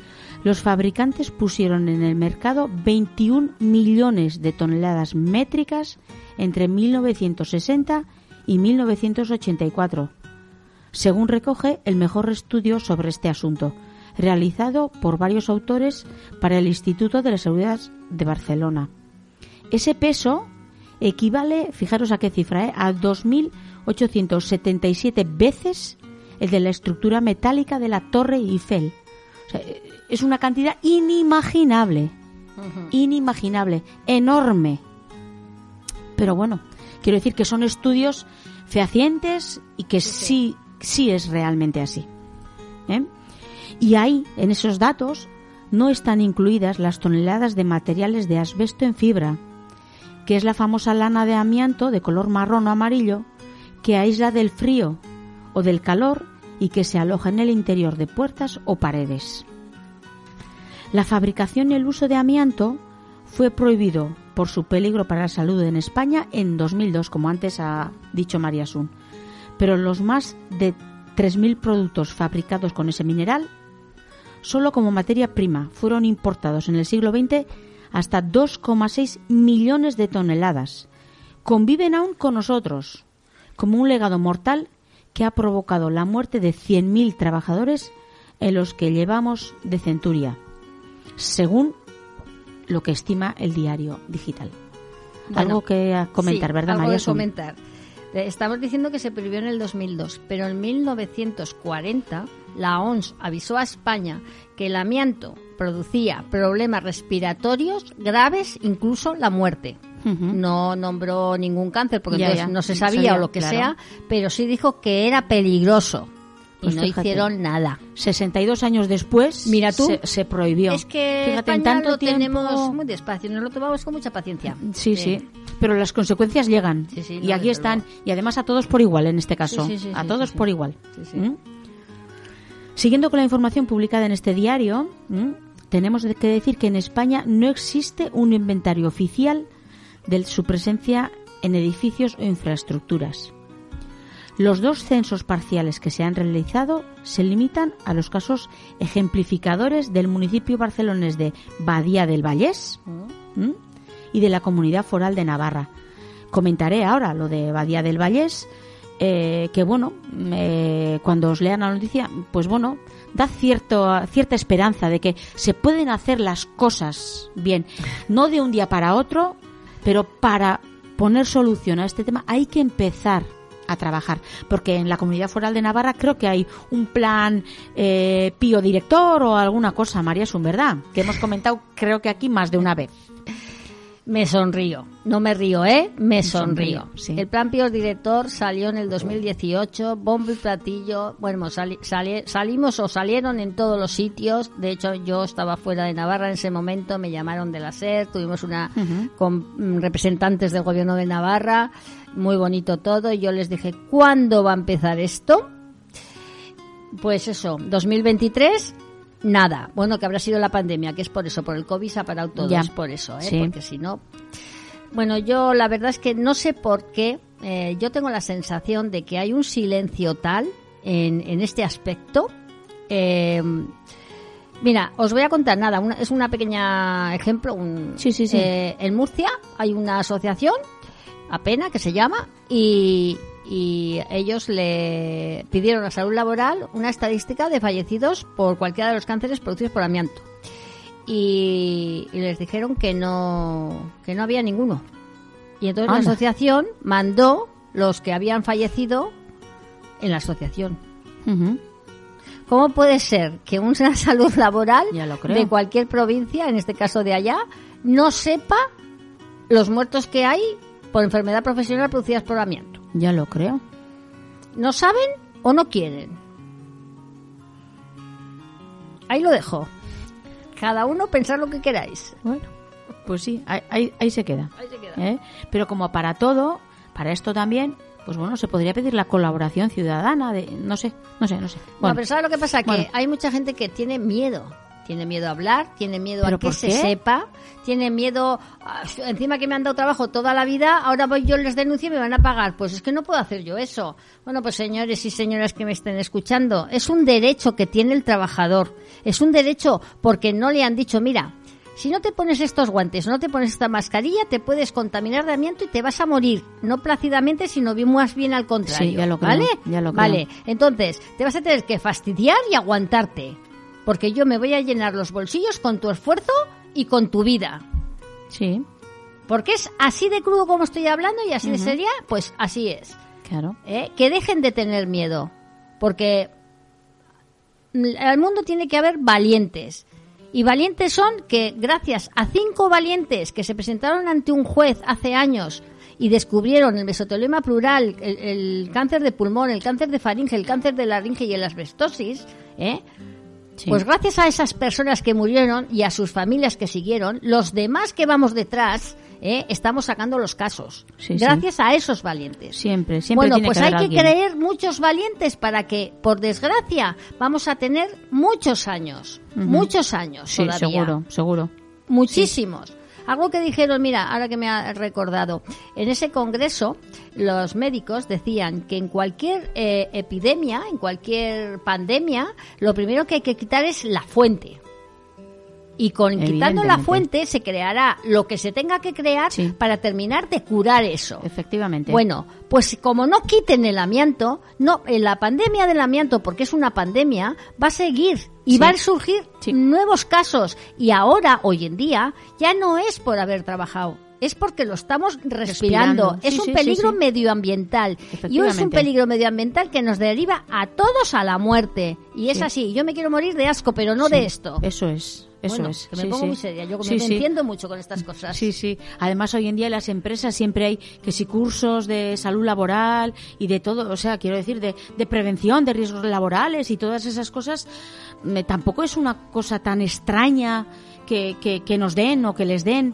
Speaker 4: los fabricantes pusieron en el mercado 21 millones de toneladas métricas entre 1960 y 1984, según recoge el mejor estudio sobre este asunto, realizado por varios autores para el Instituto de la Seguridad de Barcelona. Ese peso equivale, fijaros a qué cifra, ¿eh? a 2.877 veces el de la estructura metálica de la Torre Eiffel. O sea, es una cantidad inimaginable, inimaginable, enorme. Pero bueno, quiero decir que son estudios fehacientes y que sí, sí es realmente así. ¿eh? Y ahí, en esos datos, no están incluidas las toneladas de materiales de asbesto en fibra, que es la famosa lana de amianto de color marrón o amarillo que aísla del frío o del calor y que se aloja en el interior de puertas o paredes. La fabricación y el uso de amianto fue prohibido por su peligro para la salud en España en 2002, como antes ha dicho María Sun. Pero los más de 3.000 productos fabricados con ese mineral, solo como materia prima, fueron importados en el siglo XX hasta 2,6 millones de toneladas. Conviven aún con nosotros, como un legado mortal que ha provocado la muerte de 100.000 trabajadores en los que llevamos de centuria, según lo que estima el diario digital. algo que comentar,
Speaker 3: Sí,
Speaker 4: ¿verdad,
Speaker 3: algo
Speaker 4: María?
Speaker 3: que comentar. Eh, Estamos diciendo que se prohibió en el 2002, pero en 1940 la OMS avisó a España que el amianto producía problemas respiratorios graves, incluso la muerte. No nombró ningún cáncer porque
Speaker 4: Ya,
Speaker 3: entonces
Speaker 4: ya,
Speaker 3: no se sabía
Speaker 4: sabía,
Speaker 3: o lo que
Speaker 4: claro.
Speaker 3: sea, pero sí dijo que era peligroso
Speaker 4: Pues
Speaker 3: y no
Speaker 4: fíjate.
Speaker 3: hicieron nada.
Speaker 4: 62 años después
Speaker 3: Mira tú.
Speaker 4: Se, se prohibió.
Speaker 3: Es que
Speaker 4: Fíjate, en tanto
Speaker 3: lo
Speaker 4: tiempo...
Speaker 3: tenemos muy despacio, nos lo tomamos con mucha paciencia.
Speaker 4: Sí, sí. Pero las consecuencias llegan.
Speaker 3: Sí, sí,
Speaker 4: y aquí están.
Speaker 3: luego.
Speaker 4: Y además a todos por igual en este caso.
Speaker 3: Sí,
Speaker 4: a todos por igual. ¿Mm? Siguiendo con la información publicada en este diario, tenemos que decir que en España no existe un inventario oficial de su presencia en edificios o infraestructuras. Los dos censos parciales que se han realizado se limitan a los casos ejemplificadores del municipio barcelonés de Badía del Vallés ¿m? y de la Comunidad Foral de Navarra. Comentaré ahora lo de Badía del Vallés, eh, que bueno, eh, cuando os lean la noticia, pues bueno, da cierto, cierta esperanza de que se pueden hacer las cosas bien, no de un día para otro, pero para poner solución a este tema hay que empezar a trabajar, porque en la comunidad foral de Navarra creo que hay un plan eh, pío director o alguna cosa, María Sun, ¿verdad? Que hemos comentado creo que aquí más de una vez.
Speaker 3: Me sonrío. No me río, ¿eh? Me sonrío.
Speaker 4: sonrío, sí.
Speaker 3: El plan Pios Director salió en el 2018, bombo y platillo. Bueno, sali- sali- salimos o salieron en todos los sitios. De hecho, yo estaba fuera de Navarra en ese momento, me llamaron de la SER, tuvimos una con mm, representantes del gobierno de Navarra. Muy bonito todo. Y yo les dije, ¿cuándo va a empezar esto? Pues eso, 2023, nada. Bueno, que habrá sido la pandemia, que es por eso, por el COVID se ha parado todo,
Speaker 4: Ya.
Speaker 3: es por eso, ¿eh?
Speaker 4: Sí.
Speaker 3: Porque si no... Bueno, yo la verdad es que no sé por qué, eh, yo tengo la sensación de que hay un silencio tal en, en este aspecto. Eh, mira, os voy a contar nada, una- es una pequeña ejemplo. Un,
Speaker 4: Sí, sí, sí.
Speaker 3: eh, en Murcia hay una asociación, APENA, que se llama, y, y ellos le pidieron a Salud Laboral una estadística de fallecidos por cualquiera de los cánceres producidos por amianto. Y, y les dijeron que no, que no había ninguno. Y entonces la asociación mandó los que habían fallecido en la asociación. ¿Cómo puede ser que una salud laboral de cualquier provincia, en este caso de allá, no sepa los muertos que hay por enfermedad profesional producidas por amianto?
Speaker 4: Ya lo creo.
Speaker 3: ¿No saben o no quieren? Ahí lo dejo. Cada uno pensar lo que queráis.
Speaker 4: Bueno, pues sí, ahí, ahí- ahí se queda.
Speaker 3: Ahí se queda.
Speaker 4: ¿eh? Pero como para todo, para esto también, pues bueno, se podría pedir la colaboración ciudadana de, no sé, no sé, no sé.
Speaker 3: No,
Speaker 4: Bueno,
Speaker 3: pero ¿sabes lo que pasa? Que
Speaker 4: Bueno.
Speaker 3: hay mucha gente que tiene miedo. Tiene miedo a hablar, tiene miedo a
Speaker 4: ¿Pero
Speaker 3: que se
Speaker 4: qué?
Speaker 3: sepa, tiene miedo, a- encima que me han dado trabajo toda la vida, ahora voy yo les denuncio y me van a pagar. Pues es que no puedo hacer yo eso. Bueno, pues señores y señoras que me estén escuchando, es un derecho que tiene el trabajador. Es un derecho porque no le han dicho, mira, si no te pones estos guantes, no te pones esta mascarilla, te puedes contaminar de amianto y te vas a morir. No plácidamente, sino bien- más bien al contrario.
Speaker 4: Sí, ya lo creo,
Speaker 3: ¿Vale?
Speaker 4: ya lo creo.
Speaker 3: Vale. Entonces, te vas a tener que fastidiar y aguantarte. Porque yo me voy a llenar los bolsillos con tu esfuerzo y con tu vida.
Speaker 4: Sí,
Speaker 3: Porque es así de crudo como estoy hablando y así de seria, pues así es.
Speaker 4: claro.
Speaker 3: ¿eh? Que dejen de tener miedo. Porque al mundo tiene que haber valientes. Y valientes son que gracias a cinco valientes que se presentaron ante un juez hace años y descubrieron el mesotelioma plural, el, el cáncer de pulmón, el cáncer de faringe, el cáncer de laringe y el asbestosis, ¿eh?
Speaker 4: Sí.
Speaker 3: Pues gracias a esas personas que murieron y a sus familias que siguieron, los demás que vamos detrás, ¿eh? estamos sacando los casos.
Speaker 4: Sí, sí.
Speaker 3: gracias a esos valientes.
Speaker 4: Siempre, siempre
Speaker 3: bueno,
Speaker 4: tiene
Speaker 3: pues
Speaker 4: que
Speaker 3: hay que creer muchos valientes para que, por desgracia, vamos a tener muchos años. Muchos años
Speaker 4: Sí,
Speaker 3: todavía.
Speaker 4: seguro, seguro.
Speaker 3: Muchísimos. Algo que dijeron, mira, ahora que me ha recordado, en ese congreso los médicos decían que en cualquier eh, epidemia, en cualquier pandemia, lo primero que hay que quitar es la fuente. Y con quitando la fuente se creará lo que se tenga que crear
Speaker 4: Sí.
Speaker 3: para terminar de curar eso.
Speaker 4: Efectivamente.
Speaker 3: Bueno, pues como no quiten el amianto, no, en la pandemia del amianto, porque es una pandemia, va a seguir y
Speaker 4: Sí.
Speaker 3: van a surgir
Speaker 4: Sí.
Speaker 3: nuevos casos. Y ahora, hoy en día, ya no es por haber trabajado. Es porque lo estamos respirando.
Speaker 4: Respirando.
Speaker 3: Es un
Speaker 4: sí,
Speaker 3: peligro
Speaker 4: sí,
Speaker 3: medioambiental. Y es un peligro medioambiental que nos deriva a todos a la muerte. Y es
Speaker 4: Sí.
Speaker 3: así. Yo me quiero morir de asco, pero no de esto.
Speaker 4: Eso es, eso
Speaker 3: Bueno,
Speaker 4: es.
Speaker 3: que me
Speaker 4: sí,
Speaker 3: pongo
Speaker 4: sí.
Speaker 3: muy seria. Yo
Speaker 4: Sí,
Speaker 3: me entiendo mucho con estas cosas.
Speaker 4: Sí, sí. Además, hoy en día en las empresas siempre hay que si cursos de salud laboral y de todo, o sea, quiero decir, de, de prevención de riesgos laborales y todas esas cosas, me- tampoco es una cosa tan extraña que, que, que nos den o que les den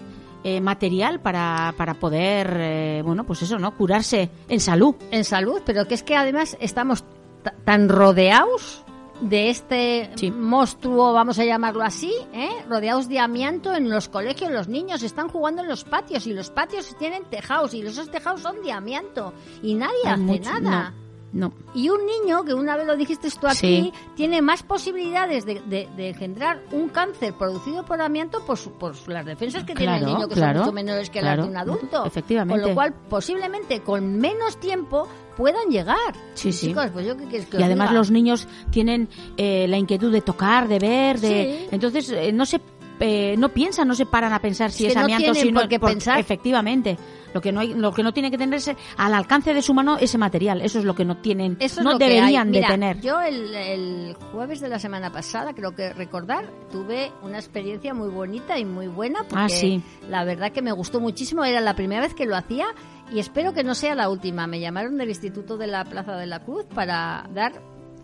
Speaker 4: eh, material para, para poder, eh, bueno, pues eso, ¿no? Curarse en salud.
Speaker 3: en salud, pero que es que además estamos ta- tan rodeados de este
Speaker 4: Sí.
Speaker 3: monstruo, vamos a llamarlo así, ¿eh? rodeados de amianto en los colegios, los niños están jugando en los patios y los patios tienen tejados y esos tejados son de amianto y nadie
Speaker 4: Hay
Speaker 3: hace
Speaker 4: mucho-
Speaker 3: nada.
Speaker 4: No, no.
Speaker 3: Y un niño, que una vez lo dijiste tú aquí,
Speaker 4: Sí.
Speaker 3: tiene más posibilidades de, de- de engendrar un cáncer producido por amianto por, su- por las defensas que tiene el niño, que
Speaker 4: claro,
Speaker 3: son mucho menores que
Speaker 4: claro.
Speaker 3: las de un adulto.
Speaker 4: Efectivamente.
Speaker 3: Con lo cual, posiblemente con menos tiempo puedan llegar.
Speaker 4: Sí, sí.
Speaker 3: Chicos, pues yo qué
Speaker 4: Y además
Speaker 3: diga?
Speaker 4: los niños tienen eh, la inquietud de tocar, de ver, de
Speaker 3: Sí.
Speaker 4: entonces eh, no se eh, no piensan, no se paran a pensar si
Speaker 3: Es
Speaker 4: es,
Speaker 3: que no
Speaker 4: amianto,
Speaker 3: tienen
Speaker 4: no
Speaker 3: por qué
Speaker 4: por-
Speaker 3: pensar.
Speaker 4: Efectivamente, lo que no hay, lo que no tiene que tener es al alcance de su mano ese material. Eso es lo que no tienen,
Speaker 3: Eso
Speaker 4: no deberían de tener.
Speaker 3: Yo el, el jueves de la semana pasada, creo que recordar, tuve una experiencia muy bonita y muy buena porque
Speaker 4: Ah, sí.
Speaker 3: la verdad que me gustó muchísimo. Era la primera vez que lo hacía y espero que no sea la última. Me llamaron del Instituto de la Plaza de la Cruz para dar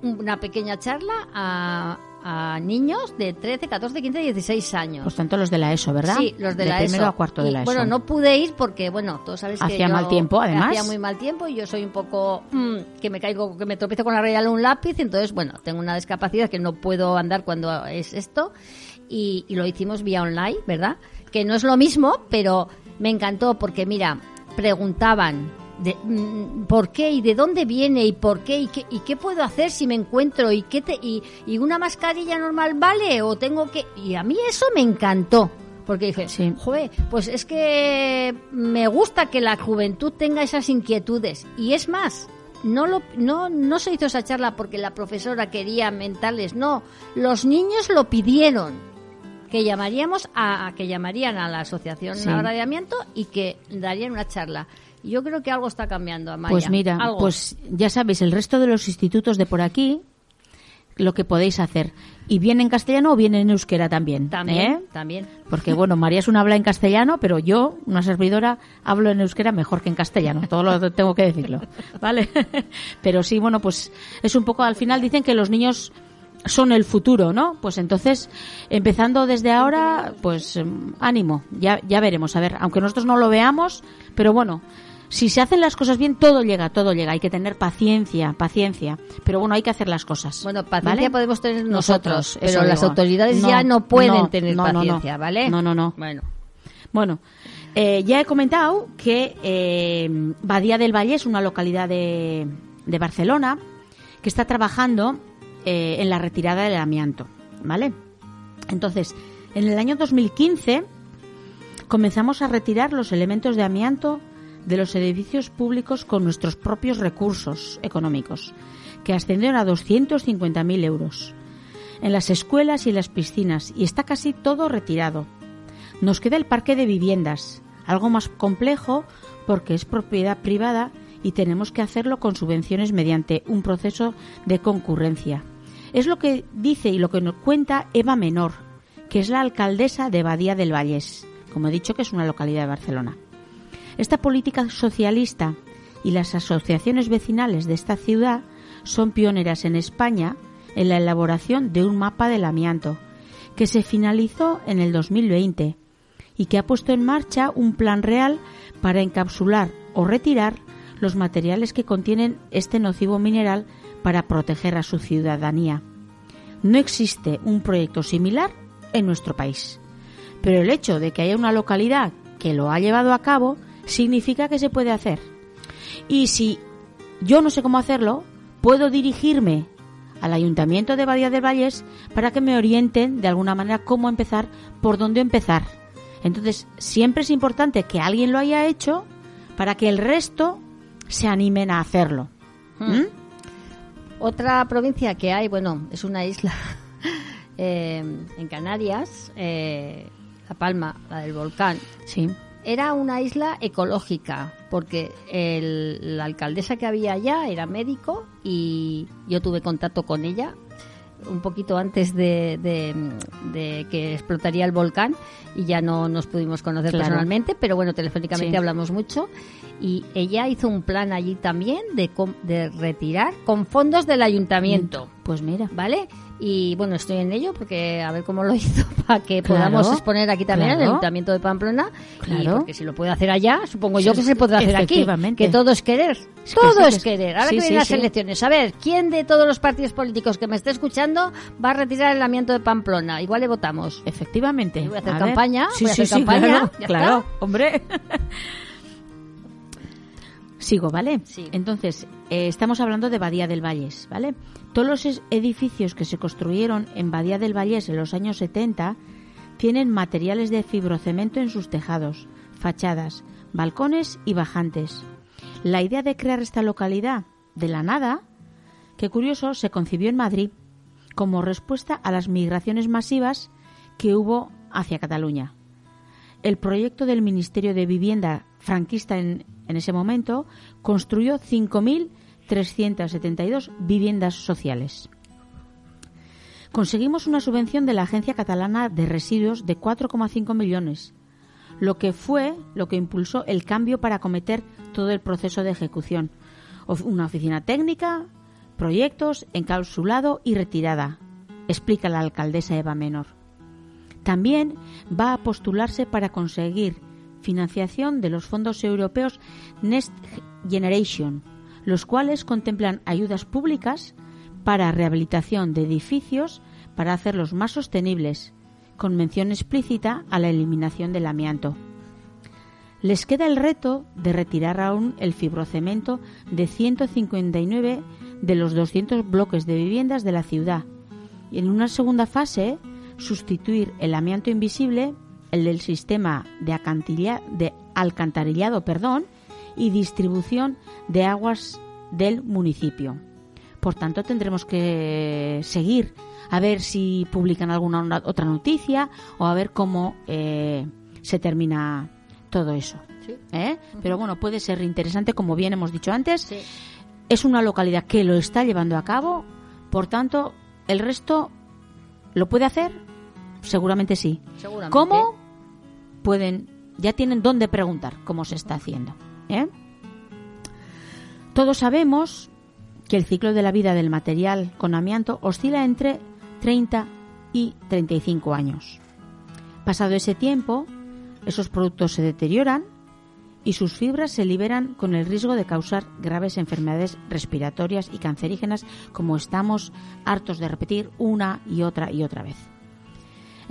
Speaker 3: una pequeña charla a, a niños de 13, 14, 15, 16 años.
Speaker 4: Por tanto, los de la ESO, ¿verdad?
Speaker 3: Sí, los de, la
Speaker 4: primero
Speaker 3: ESO.
Speaker 4: a cuarto de
Speaker 3: Y,
Speaker 4: la ESO.
Speaker 3: Bueno, no pude ir porque, bueno, todos sabéis que
Speaker 4: Hacía
Speaker 3: yo-
Speaker 4: mal tiempo, además.
Speaker 3: Hacía muy mal tiempo y yo soy un poco mm, que me caigo, que me tropiezo con la raya de un lápiz, entonces, bueno, tengo una discapacidad que no puedo andar cuando es esto y, y lo hicimos vía online, ¿verdad? Que no es lo mismo, pero me encantó porque, mira, preguntaban de, mm, por qué y de dónde viene y por qué y qué, y qué puedo hacer si me encuentro y qué te, y, y una mascarilla normal vale o tengo que y a mí eso me encantó porque dije
Speaker 4: Sí.
Speaker 3: "Joe, pues es que me gusta que la juventud tenga esas inquietudes y es más no lo no no se hizo esa charla porque la profesora quería mentales no. Los niños lo pidieron que llamaríamos a, que llamarían a la asociación
Speaker 4: Sí.
Speaker 3: ahora de amianto y que darían una charla yo creo que algo está cambiando Amaya.
Speaker 4: Pues mira,
Speaker 3: Algo.
Speaker 4: pues ya sabéis, el resto de los institutos de por aquí, lo que podéis hacer. Y bien en castellano o bien en euskera también.
Speaker 3: también
Speaker 4: ¿eh?
Speaker 3: también
Speaker 4: Porque bueno, María es una habla en castellano, pero yo, una servidora, hablo en euskera mejor que en castellano. Todo lo tengo que decirlo, ¿vale? Pero sí, bueno, pues es un poco, al final dicen que los niños son el futuro, ¿no? Pues entonces, empezando desde ahora, pues em, ánimo, ya, ya veremos, a ver, aunque nosotros no lo veamos, pero bueno, si se hacen las cosas bien, todo llega, todo llega. Hay que tener paciencia, paciencia. Pero bueno, hay que hacer las cosas.
Speaker 3: Bueno, paciencia
Speaker 4: ¿vale?
Speaker 3: podemos tener nosotros,
Speaker 4: Nosotros,
Speaker 3: pero las
Speaker 4: digo.
Speaker 3: autoridades
Speaker 4: No,
Speaker 3: ya no pueden
Speaker 4: no,
Speaker 3: tener
Speaker 4: no.
Speaker 3: paciencia, ¿vale?
Speaker 4: No, no, no.
Speaker 3: Bueno,
Speaker 4: Bueno, eh, ya he comentado que eh, Badía del Valle es una localidad de, de Barcelona que está trabajando eh, en la retirada del amianto, ¿vale? Entonces, en el año 2015 comenzamos a retirar los elementos de amianto de los edificios públicos con nuestros propios recursos económicos, que ascendieron a 250.000 euros, en las escuelas y en las piscinas, y está casi todo retirado. Nos queda el parque de viviendas, algo más complejo porque es propiedad privada y tenemos que hacerlo con subvenciones mediante un proceso de concurrencia. Es lo que dice y lo que nos cuenta Eva Menor, que es la alcaldesa de Badía del Vallés, como he dicho que es una localidad de Barcelona. Esta política socialista y las asociaciones vecinales de esta ciudad son pioneras en España en la elaboración de un mapa del amianto, que se finalizó en el 2020 y que ha puesto en marcha un plan real para encapsular o retirar los materiales que contienen este nocivo mineral para proteger a su ciudadanía. No existe un proyecto similar en nuestro país, pero el hecho de que haya una localidad que lo ha llevado a cabo significa que se puede hacer. Y si yo no sé cómo hacerlo, puedo dirigirme al Ayuntamiento de Badía del Valles para que me orienten de alguna manera cómo empezar, por dónde empezar. Entonces, siempre es importante que alguien lo haya hecho para que el resto se animen a hacerlo. ¿Mm?
Speaker 3: otra provincia que hay, bueno, es una isla eh, en Canarias, eh, La Palma, la del volcán.
Speaker 4: Sí.
Speaker 3: Era una isla ecológica, porque el- la alcaldesa que había allá era médico y yo tuve contacto con ella un poquito antes de, de- de que explotaría el volcán y ya no nos pudimos conocer
Speaker 4: Claro.
Speaker 3: personalmente, pero bueno, telefónicamente
Speaker 4: Sí.
Speaker 3: hablamos mucho y ella hizo un plan allí también de, de retirar con fondos del ayuntamiento.
Speaker 4: Pues mira.
Speaker 3: ¿Vale? Y bueno, estoy en ello porque a ver cómo lo hizo para que
Speaker 4: Claro,
Speaker 3: podamos exponer aquí también en el. Ayuntamiento de Pamplona. Y
Speaker 4: Claro.
Speaker 3: porque si lo puede hacer allá, supongo yo que se podrá hacer aquí. Que todo es querer.
Speaker 4: que
Speaker 3: Todo es querer. Ahora
Speaker 4: Sí,
Speaker 3: que
Speaker 4: sí,
Speaker 3: vienen las
Speaker 4: sí.
Speaker 3: elecciones, a ver, ¿quién de todos los partidos políticos que me esté escuchando va a retirar el amianto de Pamplona? Igual le votamos.
Speaker 4: Efectivamente.
Speaker 3: Yo voy a hacer campaña,
Speaker 4: Sí,
Speaker 3: voy a hacer
Speaker 4: sí,
Speaker 3: campaña,
Speaker 4: claro,
Speaker 3: ya
Speaker 4: claro,
Speaker 3: está.
Speaker 4: hombre. Sigo, ¿vale?
Speaker 3: Sí.
Speaker 4: Entonces, eh, estamos hablando de Badía del Valles, ¿vale? Todos los edificios que se construyeron en Badía del Valles en los años 70 tienen materiales de fibrocemento en sus tejados, fachadas, balcones y bajantes. La idea de crear esta localidad de la nada, que curioso, se concibió en Madrid como respuesta a las migraciones masivas que hubo hacia Cataluña. El proyecto del Ministerio de Vivienda franquista en, en ese momento construyó 5.372 viviendas sociales. Conseguimos una subvención de la Agencia Catalana de Residuos de 4,5 millones, lo que fue lo que impulsó el cambio para acometer todo el proceso de ejecución. Una oficina técnica, proyectos, encapsulado y retirada, explica la alcaldesa Eva Menor. También va a postularse para conseguir financiación de los fondos europeos Next Generation, los cuales contemplan ayudas públicas para rehabilitación de edificios para hacerlos más sostenibles, con mención explícita a la eliminación del amianto. Les queda el reto de retirar aún el fibrocemento de 159 de los 200 bloques de viviendas de la ciudad y en una segunda fase sustituir el amianto invisible, el del sistema de, acantilla- de alcantarillado perdón, y distribución de aguas del municipio. Por tanto, tendremos que seguir a ver si publican alguna otra noticia o a ver cómo eh, se termina todo eso. ¿eh? Pero bueno, puede ser interesante, como bien hemos dicho antes.
Speaker 3: Sí.
Speaker 4: Es una localidad que lo está llevando a cabo, por tanto, el resto lo puede hacer, seguramente sí.
Speaker 3: Seguramente.
Speaker 4: ¿Cómo? Pueden, ya tienen dónde preguntar cómo se está haciendo. ¿eh? Todos sabemos que el ciclo de la vida del material con amianto oscila entre 30 y 35 años. Pasado ese tiempo, esos productos se deterioran y sus fibras se liberan con el riesgo de causar graves enfermedades respiratorias y cancerígenas, como estamos hartos de repetir una y otra y otra vez.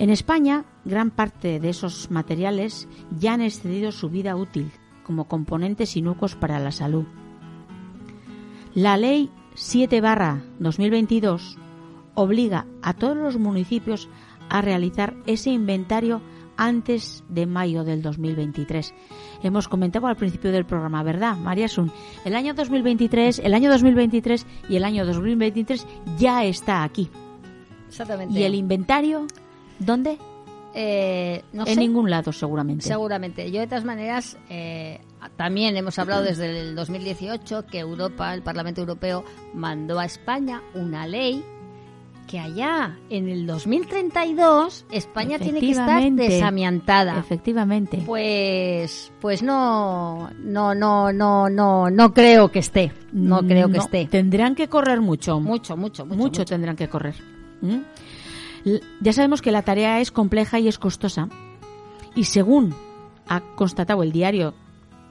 Speaker 4: En España, gran parte de esos materiales ya han excedido su vida útil como componentes inocuos para la salud. La Ley 7 2022 obliga a todos los municipios a realizar ese inventario antes de mayo del 2023. Hemos comentado al principio del programa, ¿verdad, María Sun? El año 2023, el año 2023 y el año 2023 ya está aquí.
Speaker 3: Exactamente.
Speaker 4: ¿Y el inventario dónde?
Speaker 3: Eh, no
Speaker 4: en
Speaker 3: sé.
Speaker 4: ningún lado, seguramente.
Speaker 3: Seguramente. Yo, de todas maneras, eh, también hemos hablado desde el 2018 que Europa, el Parlamento Europeo, mandó a España una ley que allá, en el 2032, España tiene que estar desamiantada.
Speaker 4: Efectivamente.
Speaker 3: Pues, pues no, no, no, no, no, no creo que esté. No creo que esté.
Speaker 4: Tendrán que correr mucho.
Speaker 3: Mucho, mucho, mucho.
Speaker 4: mucho, tendrán que correr. ¿Mm? Ya sabemos que la tarea es compleja y es costosa. Y según ha constatado el diario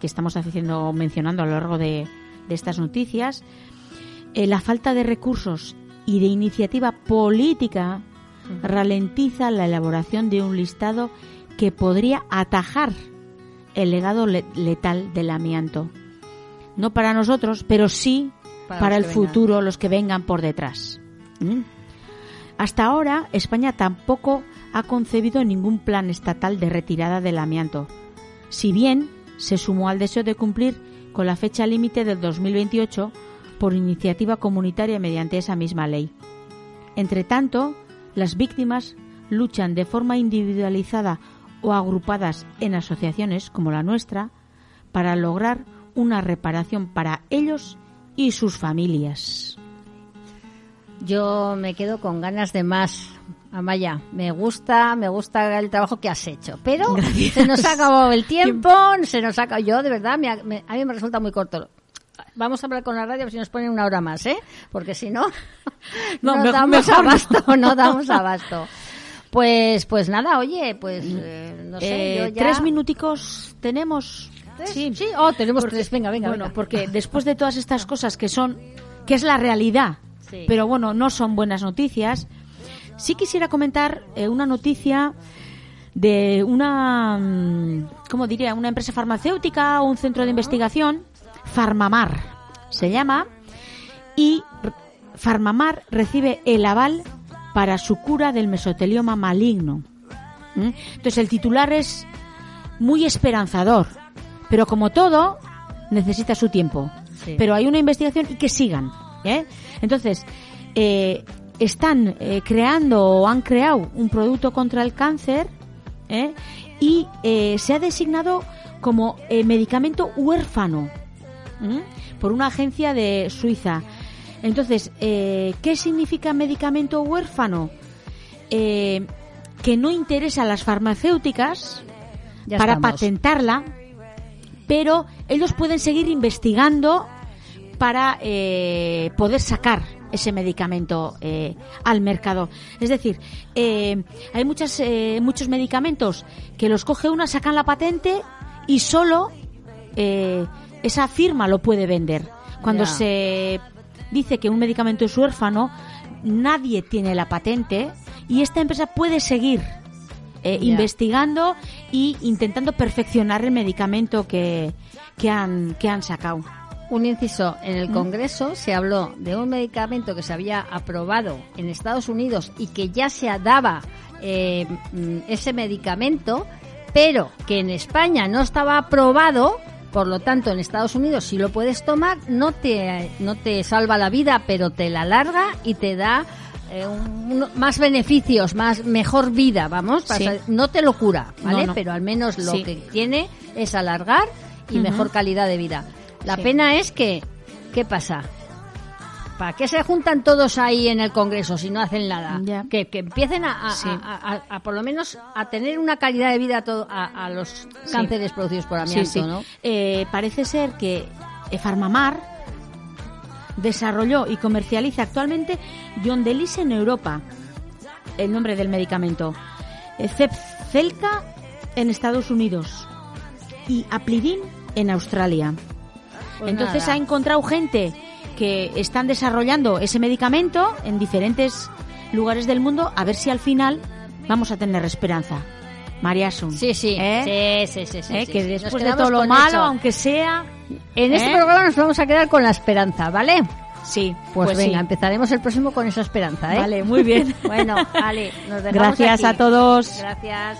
Speaker 4: que estamos haciendo, mencionando a lo largo de, de estas noticias, eh, la falta de recursos y de iniciativa política ralentiza la elaboración de un listado que podría atajar el legado le- letal del amianto. No para nosotros, pero sí
Speaker 3: Para
Speaker 4: el
Speaker 3: vengan.
Speaker 4: futuro, los que vengan por detrás. ¿Mm? Hasta ahora, España tampoco ha concebido ningún plan estatal de retirada del amianto, si bien se sumó al deseo de cumplir con la fecha límite del 2028 por iniciativa comunitaria mediante esa misma ley. Entre tanto, las víctimas luchan de forma individualizada o agrupadas en asociaciones como la nuestra para lograr una reparación para ellos y sus familias.
Speaker 3: Yo me quedo con ganas de más, Amaya. Me gusta, me gusta el trabajo que has hecho. Pero se nos ha acabado el tiempo, se nos ha acabado. Yo, de verdad, me me- a mí me resulta muy corto. Vamos a hablar con la radio a ver si nos ponen una hora más, ¿eh? Porque si no,
Speaker 4: No,
Speaker 3: damos
Speaker 4: mejor
Speaker 3: abasto, no damos abasto. Pues, pues nada, oye, pues eh, no sé,
Speaker 4: Eh,
Speaker 3: yo ya...
Speaker 4: Tres minuticos tenemos.
Speaker 3: ¿Tres? Sí, oh, tenemos tres, venga, venga,
Speaker 4: Bueno,
Speaker 3: venga.
Speaker 4: porque después de todas estas cosas que son, que es la realidad,
Speaker 3: Sí.
Speaker 4: pero bueno, no son buenas noticias, sí quisiera comentar eh, una noticia de una, mm, ¿cómo diría? Una empresa farmacéutica o un centro de investigación, Farmamar se llama, y Farmamar recibe el aval para su cura del mesotelioma maligno. ¿Mm? Entonces el titular es muy esperanzador, pero como todo, necesita su tiempo.
Speaker 3: Sí.
Speaker 4: Pero hay una investigación y que sigan. ¿Eh? Entonces, eh, están eh, creando o han creado un producto contra el cáncer ¿eh? y eh, se ha designado como eh, medicamento huérfano por una agencia de Suiza. Entonces, ¿qué significa medicamento huérfano? Eh, que no interesa a las farmacéuticas
Speaker 3: Ya
Speaker 4: para
Speaker 3: estamos.
Speaker 4: patentarla, pero ellos pueden seguir investigando para eh, poder sacar ese medicamento eh, al mercado. Es decir, eh, hay muchas, eh, muchos medicamentos que los coge una, sacan la patente y solo esa firma lo puede vender. Cuando se dice que un medicamento es huérfano, nadie tiene la patente y esta empresa puede seguir eh, investigando y intentando perfeccionar el medicamento que, que, han, que han sacado.
Speaker 3: Un inciso, en el Congreso se habló de un medicamento que se había aprobado en Estados Unidos y que ya se daba eh, mm, ese medicamento, pero que en España no estaba aprobado, por lo tanto en Estados Unidos si lo puedes tomar, no te, no te salva la vida, pero te la alarga y te da eh, un- más beneficios, más mejor vida, vamos,
Speaker 4: Sí.
Speaker 3: No te lo cura, ¿vale?
Speaker 4: No, no.
Speaker 3: Pero al menos lo
Speaker 4: Sí.
Speaker 3: que tiene es alargar y mejor calidad de vida. La
Speaker 4: Sí.
Speaker 3: pena es que, ¿qué pasa? ¿Para qué se juntan todos ahí en el Congreso si no hacen nada? Que, que empiecen a, a-
Speaker 4: Sí.
Speaker 3: a- por lo menos a tener una calidad de vida a, todo- a, los cánceres producidos por amianto,
Speaker 4: Sí, sí.
Speaker 3: ¿no?
Speaker 4: Eh, parece ser que Farmamar desarrolló y comercializa actualmente Yondelis en Europa, el nombre del medicamento, Zepzelca en Estados Unidos y Aplidin en Australia.
Speaker 3: Pues
Speaker 4: Entonces
Speaker 3: nada.
Speaker 4: ha encontrado gente que están desarrollando ese medicamento en diferentes lugares del mundo a ver si al final vamos a tener esperanza. María Sun.
Speaker 3: Sí, sí,
Speaker 4: ¿Eh?
Speaker 3: sí, sí, sí,
Speaker 4: ¿Eh?
Speaker 3: sí,
Speaker 4: que después de todo lo malo,
Speaker 3: eso.
Speaker 4: aunque sea...
Speaker 3: En este
Speaker 4: ¿eh?
Speaker 3: programa nos vamos a quedar con la esperanza, ¿vale?
Speaker 4: Sí,
Speaker 3: Pues,
Speaker 4: pues,
Speaker 3: venga,
Speaker 4: sí.
Speaker 3: empezaremos el próximo con esa esperanza, ¿eh?
Speaker 4: Vale, muy bien.
Speaker 3: Bueno, vale, nos dejamos
Speaker 4: Gracias
Speaker 3: aquí.
Speaker 4: a todos.
Speaker 3: Gracias.